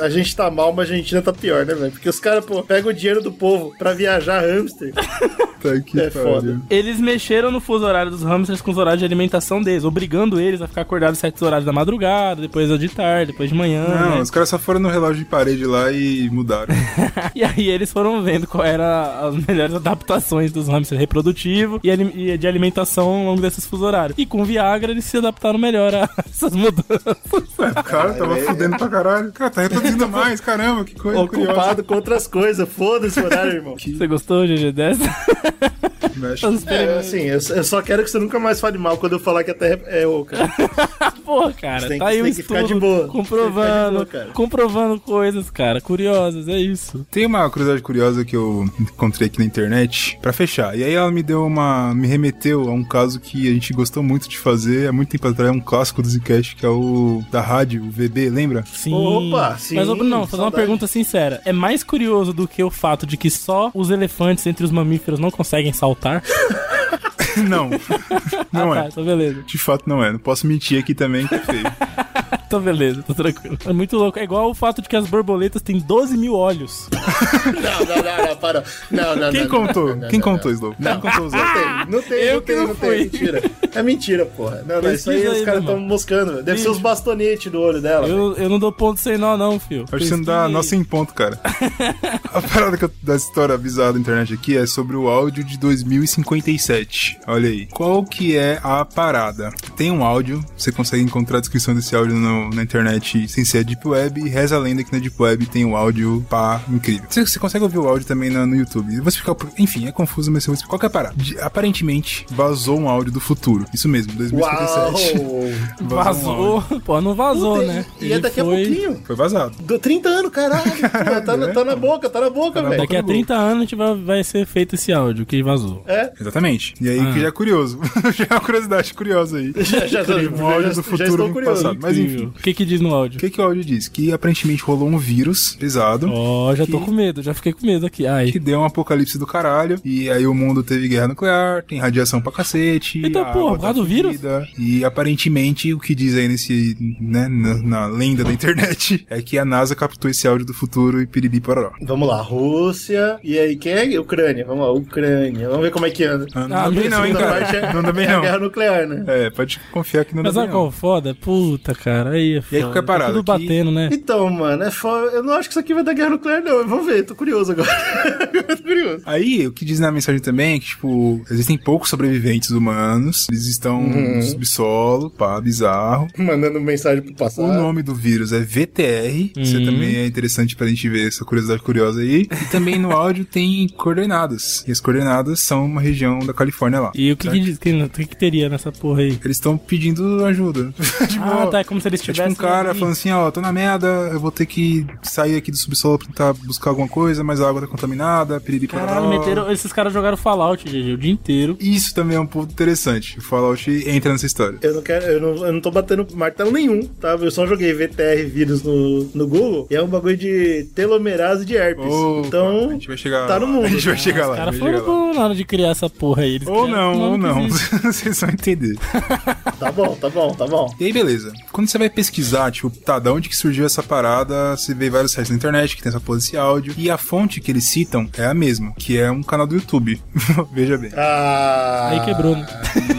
A gente tá mal, mas a Argentina tá pior, né, velho? Porque os caras, pô, pegam o dinheiro do povo pra viajar hamster. Tá que É pariu. foda. Eles mexeram no fuso horário dos hamsters com os horários de alimentação deles, obrigando eles a ficar acordados certos horários da madrugada, depois de tarde, depois de manhã. Não, né? os caras só foram no relógio de parede lá e mudaram. E aí eles foram vendo qual era as melhores adaptações dos hamsters reprodutivo e, e de alimentação ao longo desses fuso horários. E com Viagra eles se adaptaram melhor a essas mudanças. O cara tava fudendo pra caralho. Cara, tá reproduzindo mais, caramba, que coisa curiosa. Ocupado com outras coisas. Foda-se o horário, irmão. Você gostou, GG, dessa? Mexe. É, assim, eu, eu só quero que você nunca mais fale mal quando eu falar que a Terra é oca. Porra, cara, tem tá aí o tem que ficar estudo comprovando, boa, cara. comprovando coisas, cara, curiosas, é isso. Tem uma curiosidade curiosa que eu encontrei aqui na internet pra fechar. E aí ela me deu uma. me remeteu a um caso que a gente gostou muito de fazer há muito tempo atrás, é um clássico do Zcast, que é o da rádio, o VB, lembra? Sim. Opa, sim, Mas, não, fazer uma pergunta sincera. É mais curioso do que o fato de que só os elefantes entre os mamíferos não conseguem saltar? Não. Não ah, é. tá, então beleza. De fato não é. Não posso mentir aqui também que é feio. Então beleza, tô tranquilo. É muito louco. É igual o fato de que as borboletas têm 12 mil olhos. Não, não, não, não, para. Não, não, Quem não, contou? não, não, Quem não, contou. Slow? Não. Quem contou os Não tem, não tem, Eu não que tem, não tem, mentira. É mentira, porra. Não, não, isso aí os caras estão moscando. velho. Deve ser os bastonetes do olho dela. Eu, eu não dou ponto sem nó, não, fio. Acho que você não dá nossa em ponto, cara. A parada que eu, da história bizarra da internet aqui é sobre o áudio de 2057. Olha aí. Qual que é a parada? Tem um áudio, você consegue encontrar a descrição desse áudio no- na internet sem ser a Deep Web, e reza a lenda que na Deep Web tem um áudio pá, incrível. Você, você consegue ouvir o áudio também na- no, YouTube. Eu vou explicar, por- enfim, é confuso, mas eu vou explicar. Qual que é a parada? De- aparentemente, vazou um áudio do futuro. Isso mesmo, 2057. Uau! Vazou um. Vazou. Pô, não vazou, Puta, né? E é daqui a pouquinho. Foi vazado. Do 30 anos, caralho. Pô, tá, na, tá na boca, tá na boca, na velho. Daqui a 30 anos a gente vai, vai ser feito esse áudio que vazou. É. Exatamente. E aí Ah. que já é curioso. já é uma curiosidade curiosa aí. Já, já, já, Um áudio já, do futuro já estou no curioso. passado. Mas enfim. O que que diz no áudio? O que, que o áudio diz? Que aparentemente rolou um vírus pesado. Ó, já tô Que- com medo, já fiquei com medo aqui. Ai. Que deu um apocalipse do caralho. E aí o mundo teve guerra nuclear, tem radiação pra cacete. Então, porra, por causa tá do vírus? E aparentemente o que diz aí nesse, né, na, na lenda da internet é que a NASA captou esse áudio do futuro e piriri pororó. Vamos lá, Rússia. E aí, quem é? Ucrânia. Vamos lá, Ucrânia. Vamos ver como é que anda. Ah, não Ah, anda bem não, hein, cara. parte é- Não anda bem É não. guerra nuclear, né? É, pode confiar que não anda Mas sabe não. qual foda? Puta, cara, aí é foda. qual que é a parada? Tá tudo Que- batendo, né? Então, mano, é foda. Eu não acho que isso aqui vai dar guerra nuclear, não. Vamos ver, tô curioso agora. tô curioso. Aí, o que diz na mensagem também é que, tipo, existem poucos sobreviventes humanos, eles estão Uhum. no subsolo, pá, bizarro. Mandando mensagem pro passado. O nome do vírus é VTR, isso Uhum. também é interessante pra gente ver essa curiosidade curiosa aí. E também no áudio tem coordenadas, e as coordenadas são uma região da Califórnia lá. E o que, que, que que teria nessa porra aí? Eles estão pedindo ajuda. tipo, Ah, tá, é como se eles É tipo um cara falando assim, ó, tô na merda, eu vou ter que sair aqui do subsolo pra tentar buscar alguma coisa, mas a água tá contaminada, piriri Caralho, meteram... Esses caras jogaram Fallout, GG, o dia inteiro. Isso também é um ponto interessante. O Fallout entra nessa história. Eu não quero, eu não, eu não tô batendo martelo nenhum, tá? Eu só joguei VTR vírus no, no Google e é um bagulho de telomerase de herpes. Opa, então, a gente vai chegar tá no mundo. A gente vai chegar Os lá. caras gente vai foram bons na hora de criar essa porra aí. Eles Ou não, ou não. Vocês vão entender. tá bom, tá bom, tá bom. E aí, beleza. Quando você vai pesquisar, tipo, tá, da onde que surgiu essa parada, você vê vários sites na internet que tem essa porra desse áudio. E a fonte que eles citam é a mesma, que é um canal do YouTube. Veja bem. Ah. Aí quebrou, né?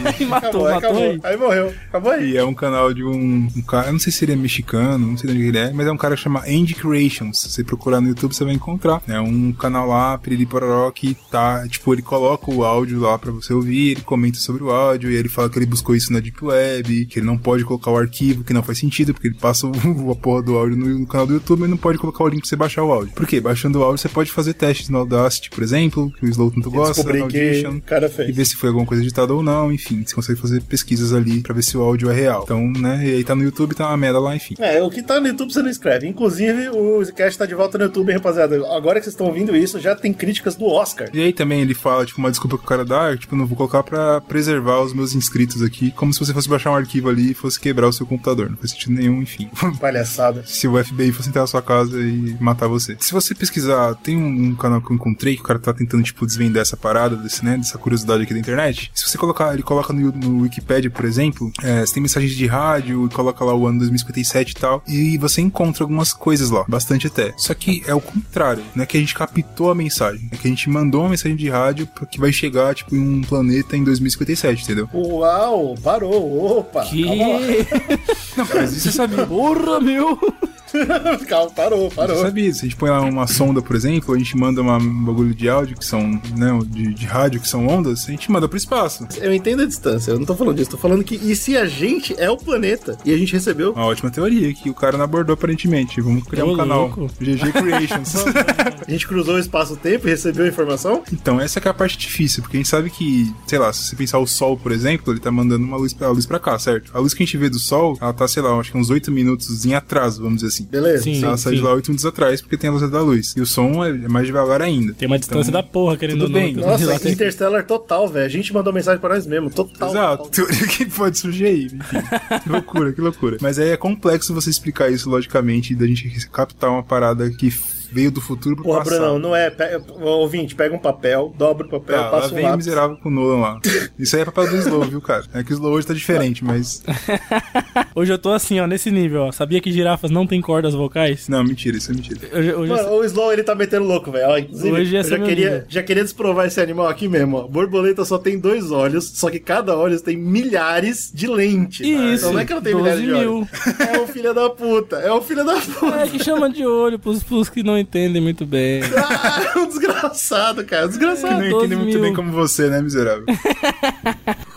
Aí matou, Acabou, aí matou acabou. aí. Aí morreu. Acabou aí. E é um canal de um, um cara, eu não sei se ele é mexicano, não sei de onde ele é, mas é um cara que chama Andy Creations. Se você procurar no YouTube, você vai encontrar. É um canal lá, Piriri Pororó, que tá, tipo, ele coloca o áudio lá pra você ouvir, ele comenta sobre o áudio, e ele fala que ele buscou isso na Deep Web, que ele não pode colocar o arquivo, que não faz sentido, porque ele passa o, a porra do áudio no, no canal do YouTube, mas não pode colocar o link pra você baixar o áudio. Por quê? Baixando o áudio, você pode fazer testes no Audacity, por exemplo, que o Slow tanto gosta, no que Audition o cara e fez. ver se foi alguma coisa editada ou não, enfim, você consegue fazer pesquisas ali pra ver se o áudio é real. Então, né, e aí tá no YouTube, tá uma merda lá, enfim. É, o que tá no YouTube você não escreve. Inclusive, o Zcast tá de volta no YouTube, rapaziada. Agora que vocês estão ouvindo isso, já tem críticas do Oscar. E aí também ele fala, tipo, uma desculpa que o cara dá, tipo, não vou colocar pra preservar os meus inscritos aqui, como se você fosse baixar um arquivo ali e fosse quebrar o seu computador. Não faz faz sentido nenhum, enfim. Palhaçada. se o FBI fosse entrar na sua casa e matar você. Se você pesquisar, tem um, um canal que eu encontrei que o cara tá tentando, tipo, desvendar essa parada, desse, né, dessa curiosidade aqui da internet. Se você colocar, ele coloca no, no Wikipedia, por exemplo, é, você tem mensagens de rádio e coloca lá o ano 2057 e tal, e você encontra algumas coisas lá, bastante até. Só que é o contrário, não é que a gente captou a mensagem, é que a gente mandou uma mensagem de rádio que vai chegar, tipo, em um planeta em 2057, entendeu? Uau, parou, opa. Que? Não, mas isso você sabia. Porra, meu! Calma, parou, parou. sabia, se a gente põe lá uma sonda, por exemplo, a gente manda uma- um bagulho de áudio, que são, né, de, de rádio, que são ondas, a gente manda pro espaço. Eu entendo a distância, eu não tô falando disso, tô falando que e se a gente é o planeta e a gente recebeu. Uma ótima teoria que o cara não abordou aparentemente. Vamos criar um canal. louco. GG Creations. A gente cruzou o espaço-tempo e recebeu a informação? então, essa que é a parte difícil, porque a gente sabe que, sei lá, se você pensar o Sol, por exemplo, ele tá mandando uma luz pra, a luz pra cá, certo? A luz que a gente vê do Sol, ela tá, sei lá, acho que uns 8 minutos em atraso, vamos dizer assim. Beleza? Sim. ela sai de lá 8 minutos atrás, porque tem a velocidade da luz. E o som é é mais devagar ainda. Tem uma distância da porra, querendo tudo ou não. bem. então, Nossa, tem- Interstellar total, velho. A gente mandou mensagem pra nós mesmo, total. Exato, total. teoria que pode surgir aí, enfim. que loucura, que loucura. Mas aí é complexo você explicar isso logicamente e da gente captar uma parada que veio do futuro pro Porra, passado. Brunão, não é. Pega, ouvinte, pega um papel, dobra o papel, Tá, lá passa um vem lápis. miserável com o Nolan lá. Isso aí é papel do Slow, viu, cara? É que o Slow hoje tá diferente, mas. Hoje eu tô assim, ó, nesse nível, ó. Sabia que girafas não têm cordas vocais? Não, mentira, isso é mentira. Hoje, hoje Mano, o Slow ele tá metendo louco, velho. Hoje ia eu já queria, já queria desprovar esse animal aqui mesmo, ó. Borboleta só tem dois olhos, só que cada olho tem milhares de lentes. Isso, Então não é que não tem 12 milhares de mil. olhos. É o filho da puta. É o filho da puta. É que chama de olho pros, pros que não entendem muito bem. Ah, um desgraçado, cara. Que Desgraçado. não 12 entende muito mil. bem como você, né, miserável?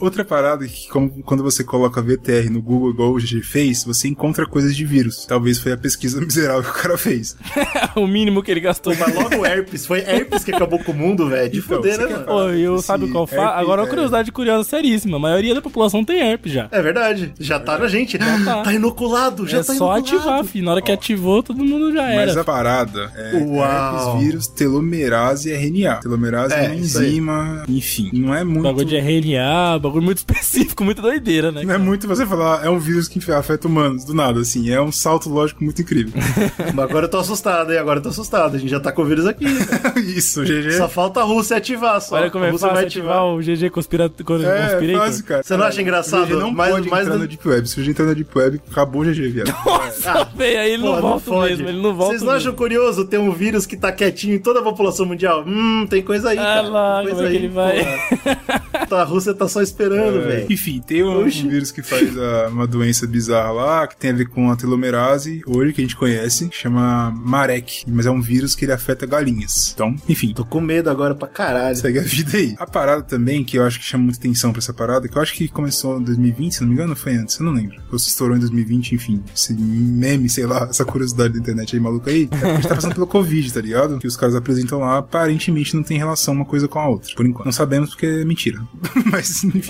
Outra parada que, como, quando você coloca VTR no Google, igual o GG fez, você encontra coisas de vírus. Talvez foi a pesquisa miserável que o cara fez. o mínimo que ele gastou. Mas logo herpes. Foi herpes que acabou com o mundo, velho. De Então, fuder, você né, mano? Pô, e eu sabe qual fa... herpes, Agora uma é. curiosidade curiosa seríssima. A maioria da população tem herpes já. É verdade. Já tá na gente. tá. Tá inoculado. Já é tá só inoculado. ativar, filho. Na hora que ativou, todo mundo já Mas era. a parada é Uau. herpes, vírus, telomerase e RNA. Telomerase é, É, uma enzima, enfim. Não é muito... Bagulho de RNA, bagulho muito específico, muito doideira, né? Não é muito você falar, é um vírus que afeta humanos, do nada, assim. É um salto lógico muito incrível. Mas agora eu tô assustado, hein? Agora eu tô assustado. A gente já tá com o vírus aqui. Isso, GG. Só falta a Rússia ativar, só. Olha como é fácil vai ativar o GG conspira... É, Conspirator. fácil, cara. Você não acha engraçado? O GG não Mais- pode mais entrar do- na Deep Web. Se o GG entrar na Deep Web, acabou o GG, viado. Nossa, velho, aí ele Pô, não volta mesmo, ele não volta Vocês não acham mesmo. curioso ter um vírus que tá quietinho em toda a população mundial? Hum, tem coisa aí, Ah cara. lá, tem como coisa é que aí, ele vai? porra. A Rússia tá só esperando, velho. Enfim, tem um, um vírus que faz a- uma doença bizarra lá, que tem a ver com a telomerase, hoje, que a gente conhece, que chama Marek. Mas é um vírus que ele afeta galinhas. Então, enfim. Tô com medo agora pra caralho. Segue a vida aí. A parada também, que eu acho que chama muita atenção pra essa parada, que eu acho que começou em 2020, se não me engano, ou foi antes, eu não lembro. Ou se estourou em 2020, enfim. Esse meme, sei lá, essa curiosidade da internet aí maluca aí. É a gente tá passando pelo Covid, tá ligado? Que os caras apresentam lá, aparentemente não tem relação uma coisa com a outra. Por enquanto. Não sabemos porque é mentira. Mas, enfim.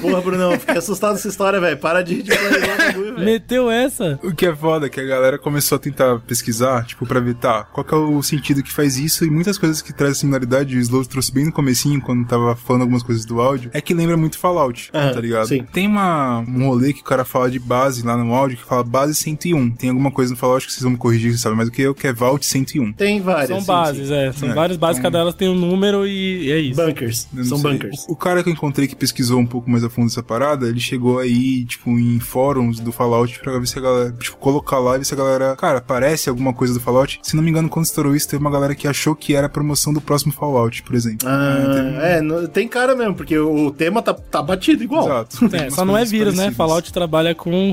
Porra, Brunão, fiquei assustado com essa história, velho. Para de ridicularizar o bagulho, velho. Meteu essa? O que é foda é que a galera começou a tentar pesquisar, tipo, pra ver, tá, qual que é o sentido que faz isso, e muitas coisas que trazem similaridade, o Slow trouxe bem no comecinho, quando tava falando algumas coisas do áudio, é que lembra muito Fallout, Aham, tá ligado? sim. Tem uma, um rolê que o cara fala de base lá no áudio, que fala base 101. Tem alguma coisa no Fallout que vocês vão me corrigir, sabe mais do que eu, que é Vault 101. Tem várias. São sim, bases, sim. é. São É, várias bases, então- cada delas tem um número e e é isso. Bunkers. São sei. bunkers. O, o cara que eu encontrei que pesquisou um pouco mais a fundo essa parada, ele chegou aí, tipo, em fóruns do Fallout pra ver se a galera, tipo, colocar lá e ver se a galera, cara, parece alguma coisa do Fallout. Se não me engano, quando estourou isso, teve uma galera que achou que era a promoção do próximo Fallout, por exemplo. Ah, é, no- tem cara mesmo, porque o tema tá, tá batido igual. Exato. É, só não é vírus, né? parecidas. Fallout trabalha com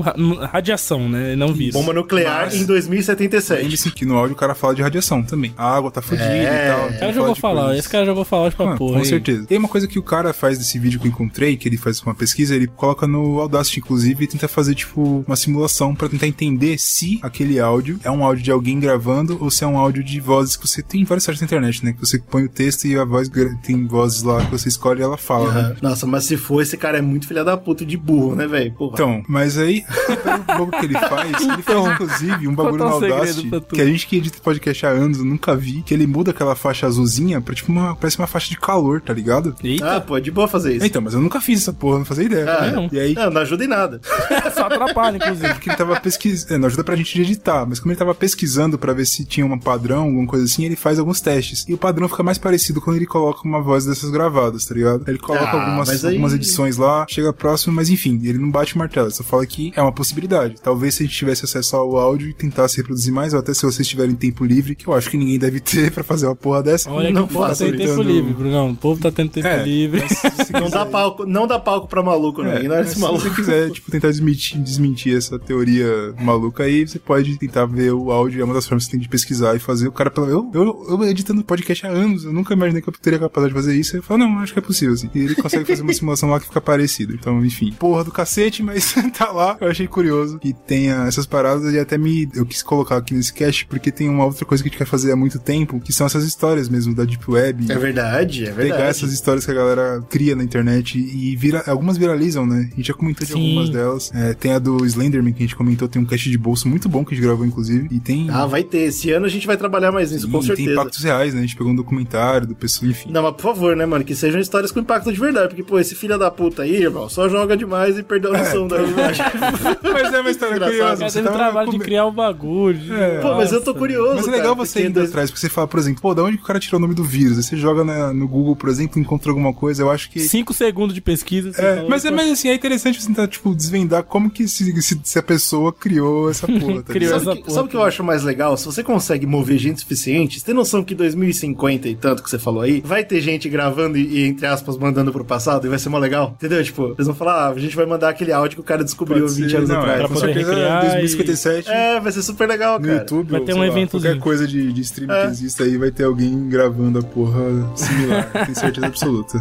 radiação, né? Não vírus. Bomba nuclear Mas- em 2077. Lembre-se que no áudio o cara fala de radiação também. A água tá fodida É. e tal. O cara jogou Fallout, esse cara jogou Fallout pra Ah, porra. com aí. certeza. Tem uma coisa que o cara faz desse vídeo que eu encontrei, que ele faz uma pesquisa, ele coloca no Audacity, inclusive, e tenta fazer, tipo, uma simulação pra tentar entender se aquele áudio é um áudio de alguém gravando ou se é um áudio de vozes que você tem em vários sites da internet, né? Que você põe o texto e a voz tem vozes lá que você escolhe e ela fala, né? Aham. Nossa, mas se for, esse cara é muito filha da puta de burro, né, velho? Porra. Então, mas aí, o bagulho que ele faz, ele faz inclusive um bagulho no um segredo Audacity, que a gente que edita podcast há anos, eu nunca vi, que ele muda aquela faixa azulzinha pra tipo uma, parece uma faixa de calor, tá ligado? Eita, Ah, pô, é de boa fazer isso. Então, mas eu nunca fiz essa porra, não fazia ideia. Ah, né? não. E aí, Não, não ajuda em nada. só atrapalha, inclusive. porque ele tava pesquisando, é, não ajuda pra gente editar, mas como ele tava pesquisando pra ver se tinha um padrão, alguma coisa assim, ele faz alguns testes. E o padrão fica mais parecido quando ele coloca uma voz dessas gravadas, tá ligado? Ele coloca Ah, algumas, mas aí- algumas edições lá, chega próximo, mas enfim, ele não bate o martelo, ele só fala que é uma possibilidade. Talvez se a gente tivesse acesso ao áudio e tentasse reproduzir mais, ou até se vocês tiverem tempo livre, que eu acho que ninguém deve ter pra fazer uma porra dessa. Olha que Não o povo tá tendo tempo livre, Brunão. O povo tá tendo tempo É, livre. Não dá palco, não dá palco pra maluco, não. É, Ignora esse se maluco. você quiser, tipo, tentar desmentir, desmentir essa teoria maluca aí, você pode tentar ver o áudio, é uma das formas que você tem de pesquisar e fazer. O cara, pela- eu, eu, eu editando podcast há anos, eu nunca imaginei que eu teria capacidade de fazer isso. Eu falo, não, acho que é possível, assim. E ele consegue fazer uma simulação lá que fica parecido. Então, enfim, porra do cacete, mas tá lá. Eu achei curioso que tenha essas paradas e até me, eu quis colocar aqui nesse cast, porque tem uma outra coisa que a gente quer fazer há muito tempo, que são essas histórias mesmo da Deep Web. É verdade, é Pegar verdade. essas histórias que a galera cria na internet e vira, algumas viralizam, né? A gente já comentou de Sim. algumas delas. É, tem a do Slenderman que a gente comentou, tem um cast de bolso muito bom que a gente gravou, inclusive. E tem. Ah, vai ter. Esse ano a gente vai trabalhar mais nisso, Sim, com Tem certeza. impactos reais, né? A gente pegou um documentário do pessoal, enfim. Não, mas por favor, né, mano? Que sejam histórias com impacto de verdade. Porque, pô, esse filho da puta aí, irmão, só joga demais e perdeu a noção da verdade. Mas é uma história curiosa. Você teve trabalho de come- criar o bagulho. É. Pô, mas eu tô curioso. Mas é legal cara, você ir dois- atrás, porque você fala, por exemplo, pô, da onde que o cara tirou o nome do vírus? Aí você joga na- no Google, por exemplo, e encontra alguma coisa, eu acho que. Cinco segundos de pesquisa. Você É, falou, mas, é, mas assim, é interessante você tentar, tipo, desvendar como que se, se, se a pessoa criou essa porra, tá Criou ligado? essa Sabe, que, porra, sabe o que eu acho mais legal? Se você consegue mover gente suficiente, você tem noção que 2050 e tanto que você falou aí, vai ter gente gravando e, e, entre aspas, mandando pro passado e vai ser mó legal? Entendeu? Tipo, eles vão falar, ah, a gente vai mandar aquele áudio que o cara descobriu Pode 20 ser, anos não, atrás. é, Pra poder recriar 2057. É, vai ser super legal, no cara. YouTube, Vai ter um eventozinho. Qualquer coisa de, de streaming É. que exista aí, vai ter alguém gravando a porra similar. tenho certeza absoluta.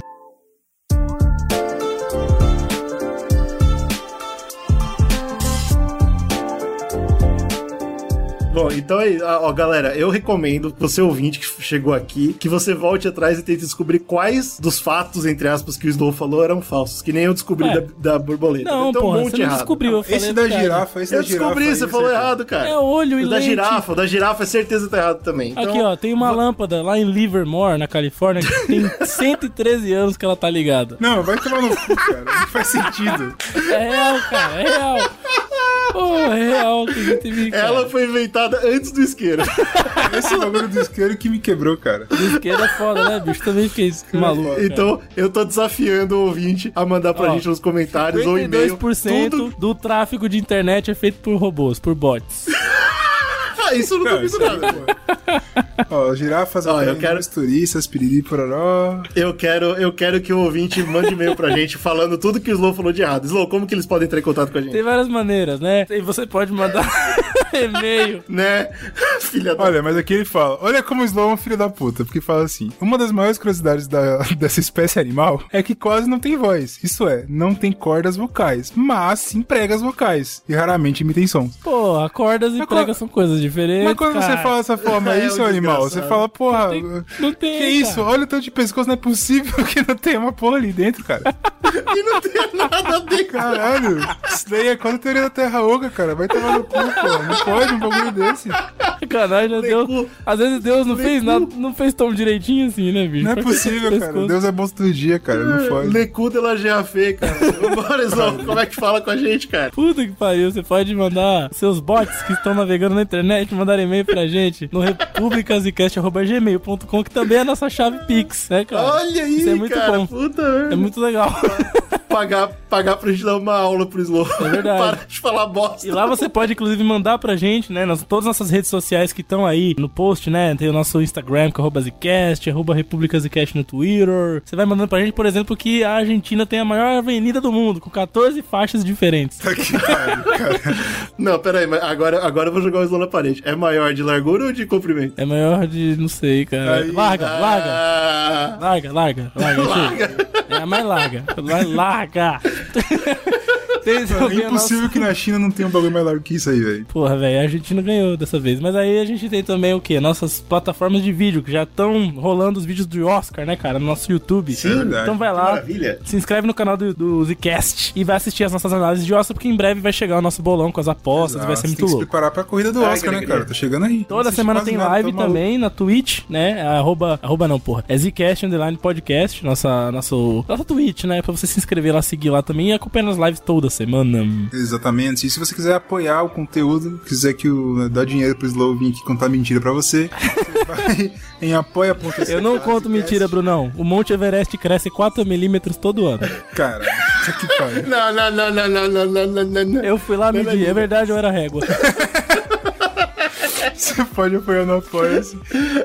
Bom, então aí, ó, galera, eu recomendo você ouvinte que chegou aqui, que você volte atrás e tente descobrir quais dos fatos, entre aspas, que o Snow falou eram falsos, que nem eu descobri É. da, da borboleta. Não, um porra, monte você errado. descobriu. Eu falei Esse da verdade. girafa, esse Eu da girafa. descobri, aí, você falou acertei. errado, cara. É olho e O da lente. girafa, o da girafa é certeza tá errado também. Então, Aqui, ó, tem uma lâmpada lá em Livermore, na Califórnia, que tem 113 anos que ela tá ligada. Não, vai tomar no cu, cara. Não faz sentido. É real, cara, é real. Pô, é real que a gente cara. Ela foi inventada antes do isqueiro. Esse bagulho do isqueiro que me quebrou, cara. Esquerda é foda, né, bicho? Também fiquei maluco. cara. então, eu tô desafiando o ouvinte a mandar pra Ó, gente nos comentários ou e-mail. 52% Tudo. do tráfego de internet é feito por robôs, por bots. Ah, isso eu não Não, isso aí, nada. Ó, girafas, Ó, eu quero- os turistas, piriri, pororó. Eu quero, eu quero que o ouvinte mande e-mail pra gente falando tudo que o Slow falou de errado. Slow, como que eles podem entrar em contato com a gente? Tem várias maneiras, né? E você pode mandar e-mail. Né? Filha da... Olha, mas aqui ele fala: Olha como o Slow é um filho da puta. Porque fala assim: Uma das maiores curiosidades da- dessa espécie animal é que quase não tem voz. Isso é, não tem cordas vocais, mas sim pregas vocais. E raramente emitem sons. Pô, acordas e pregas são coisas diferentes. Mas quando você cara. fala dessa forma É, aí, um seu animal, você fala, porra. Não tem, Que isso? cara. Olha o tanto de pescoço, não é possível que não tenha uma porra ali dentro, cara. E não tem nada a ver, cara. Caralho, isso daí é quase a teoria da Terra Oca, cara. Vai tomar no cu, pô. Não pode um bagulho desse. Né? Deus, às vezes Deus não fez nada, não fez tão direitinho assim, né, bicho? Não é possível, cara. Deus é bom todo dia, cara. Não pode. Lecu de la GAF, cara. Bora, Slow, como é que fala com a gente, cara? Puta que pariu, você pode mandar seus bots que estão navegando na internet, mandar e-mail pra gente no republicasicast.gmail.com, que também é a nossa chave Pix, né, cara? Olha aí, Isso é muito cara. bom. É muito legal. Pagar, pagar pra gente dar uma aula pro Slow. É verdade. Para de falar bosta. E lá você pode, inclusive, mandar pra gente, né? Nas, todas as nossas redes sociais que estão aí no post, né? Tem o nosso Instagram, que é arroba Zcast, arroba República Zcast no Twitter. Você vai mandando pra gente, por exemplo, que a Argentina tem a maior avenida do mundo, com 14 faixas diferentes. Tá que pariu, cara. Não, pera aí, mas agora, agora eu vou jogar o Slow na parede. É maior de largura ou de comprimento? É maior de, não sei, cara. Aí, larga, larga. Ah, Larga, larga, larga. achei. É a mais larga. Mais larga. Vocês É impossível que na China não tenha um bagulho mais largo que isso aí, velho. Porra, velho, a Argentina ganhou dessa vez. Mas aí a gente tem também o quê? Nossas plataformas de vídeo, que já estão rolando os vídeos do Oscar, né, cara? No nosso YouTube. Sim, verdade. Então vai lá, maravilha. se inscreve no canal do, do Zcast e vai assistir as nossas análises de Oscar, porque em breve vai chegar o nosso bolão com as apostas, vai ser muito tem que se louco. preparar pra corrida do Ai, Oscar, né, cara? Tá chegando aí. Toda semana tem nada, live tá maluco. também na Twitch, né? Arroba, arroba não, porra. É Zcast Underline Podcast, nossa, nosso, nossa Twitch, né? Pra você se inscrever lá, seguir lá também e acompanhar as lives toda semana. Exatamente. E se você quiser apoiar o conteúdo, quiser que o dar dinheiro pro Slow vir aqui contar mentira pra você, você vai em apoia.se. Eu não conto mentira, Brunão. O Monte Everest cresce 4 milímetros todo ano. Cara, que pariu. Não, não, não, não, não, não, não, não, não. Eu fui lá medir, é verdade ou era régua? Você pode apoiar no Apoia-se.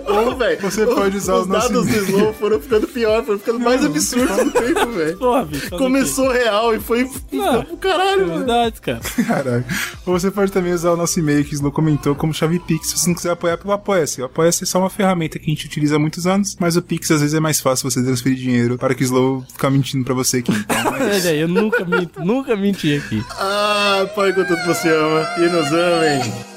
Ô, velho. Você pode usar os os nossos dados do. Slow foram ficando pior, foram ficando mais absurdos com o tempo, velho. Começou real e foi Não, pro caralho, mano. Verdade, cara. Caralho. Ou você pode também usar o nosso e-mail que o Slow comentou como chave Pix, se você não quiser apoiar pelo Apoia-se. O Apoia-se é só uma ferramenta que a gente utiliza há muitos anos, mas o Pix às vezes é mais fácil você transferir dinheiro para que o Slow ficar mentindo pra você aqui. Então, é. Olha aí, eu nunca minto, nunca menti aqui. Ah, pai, quanto você ama e nos amem.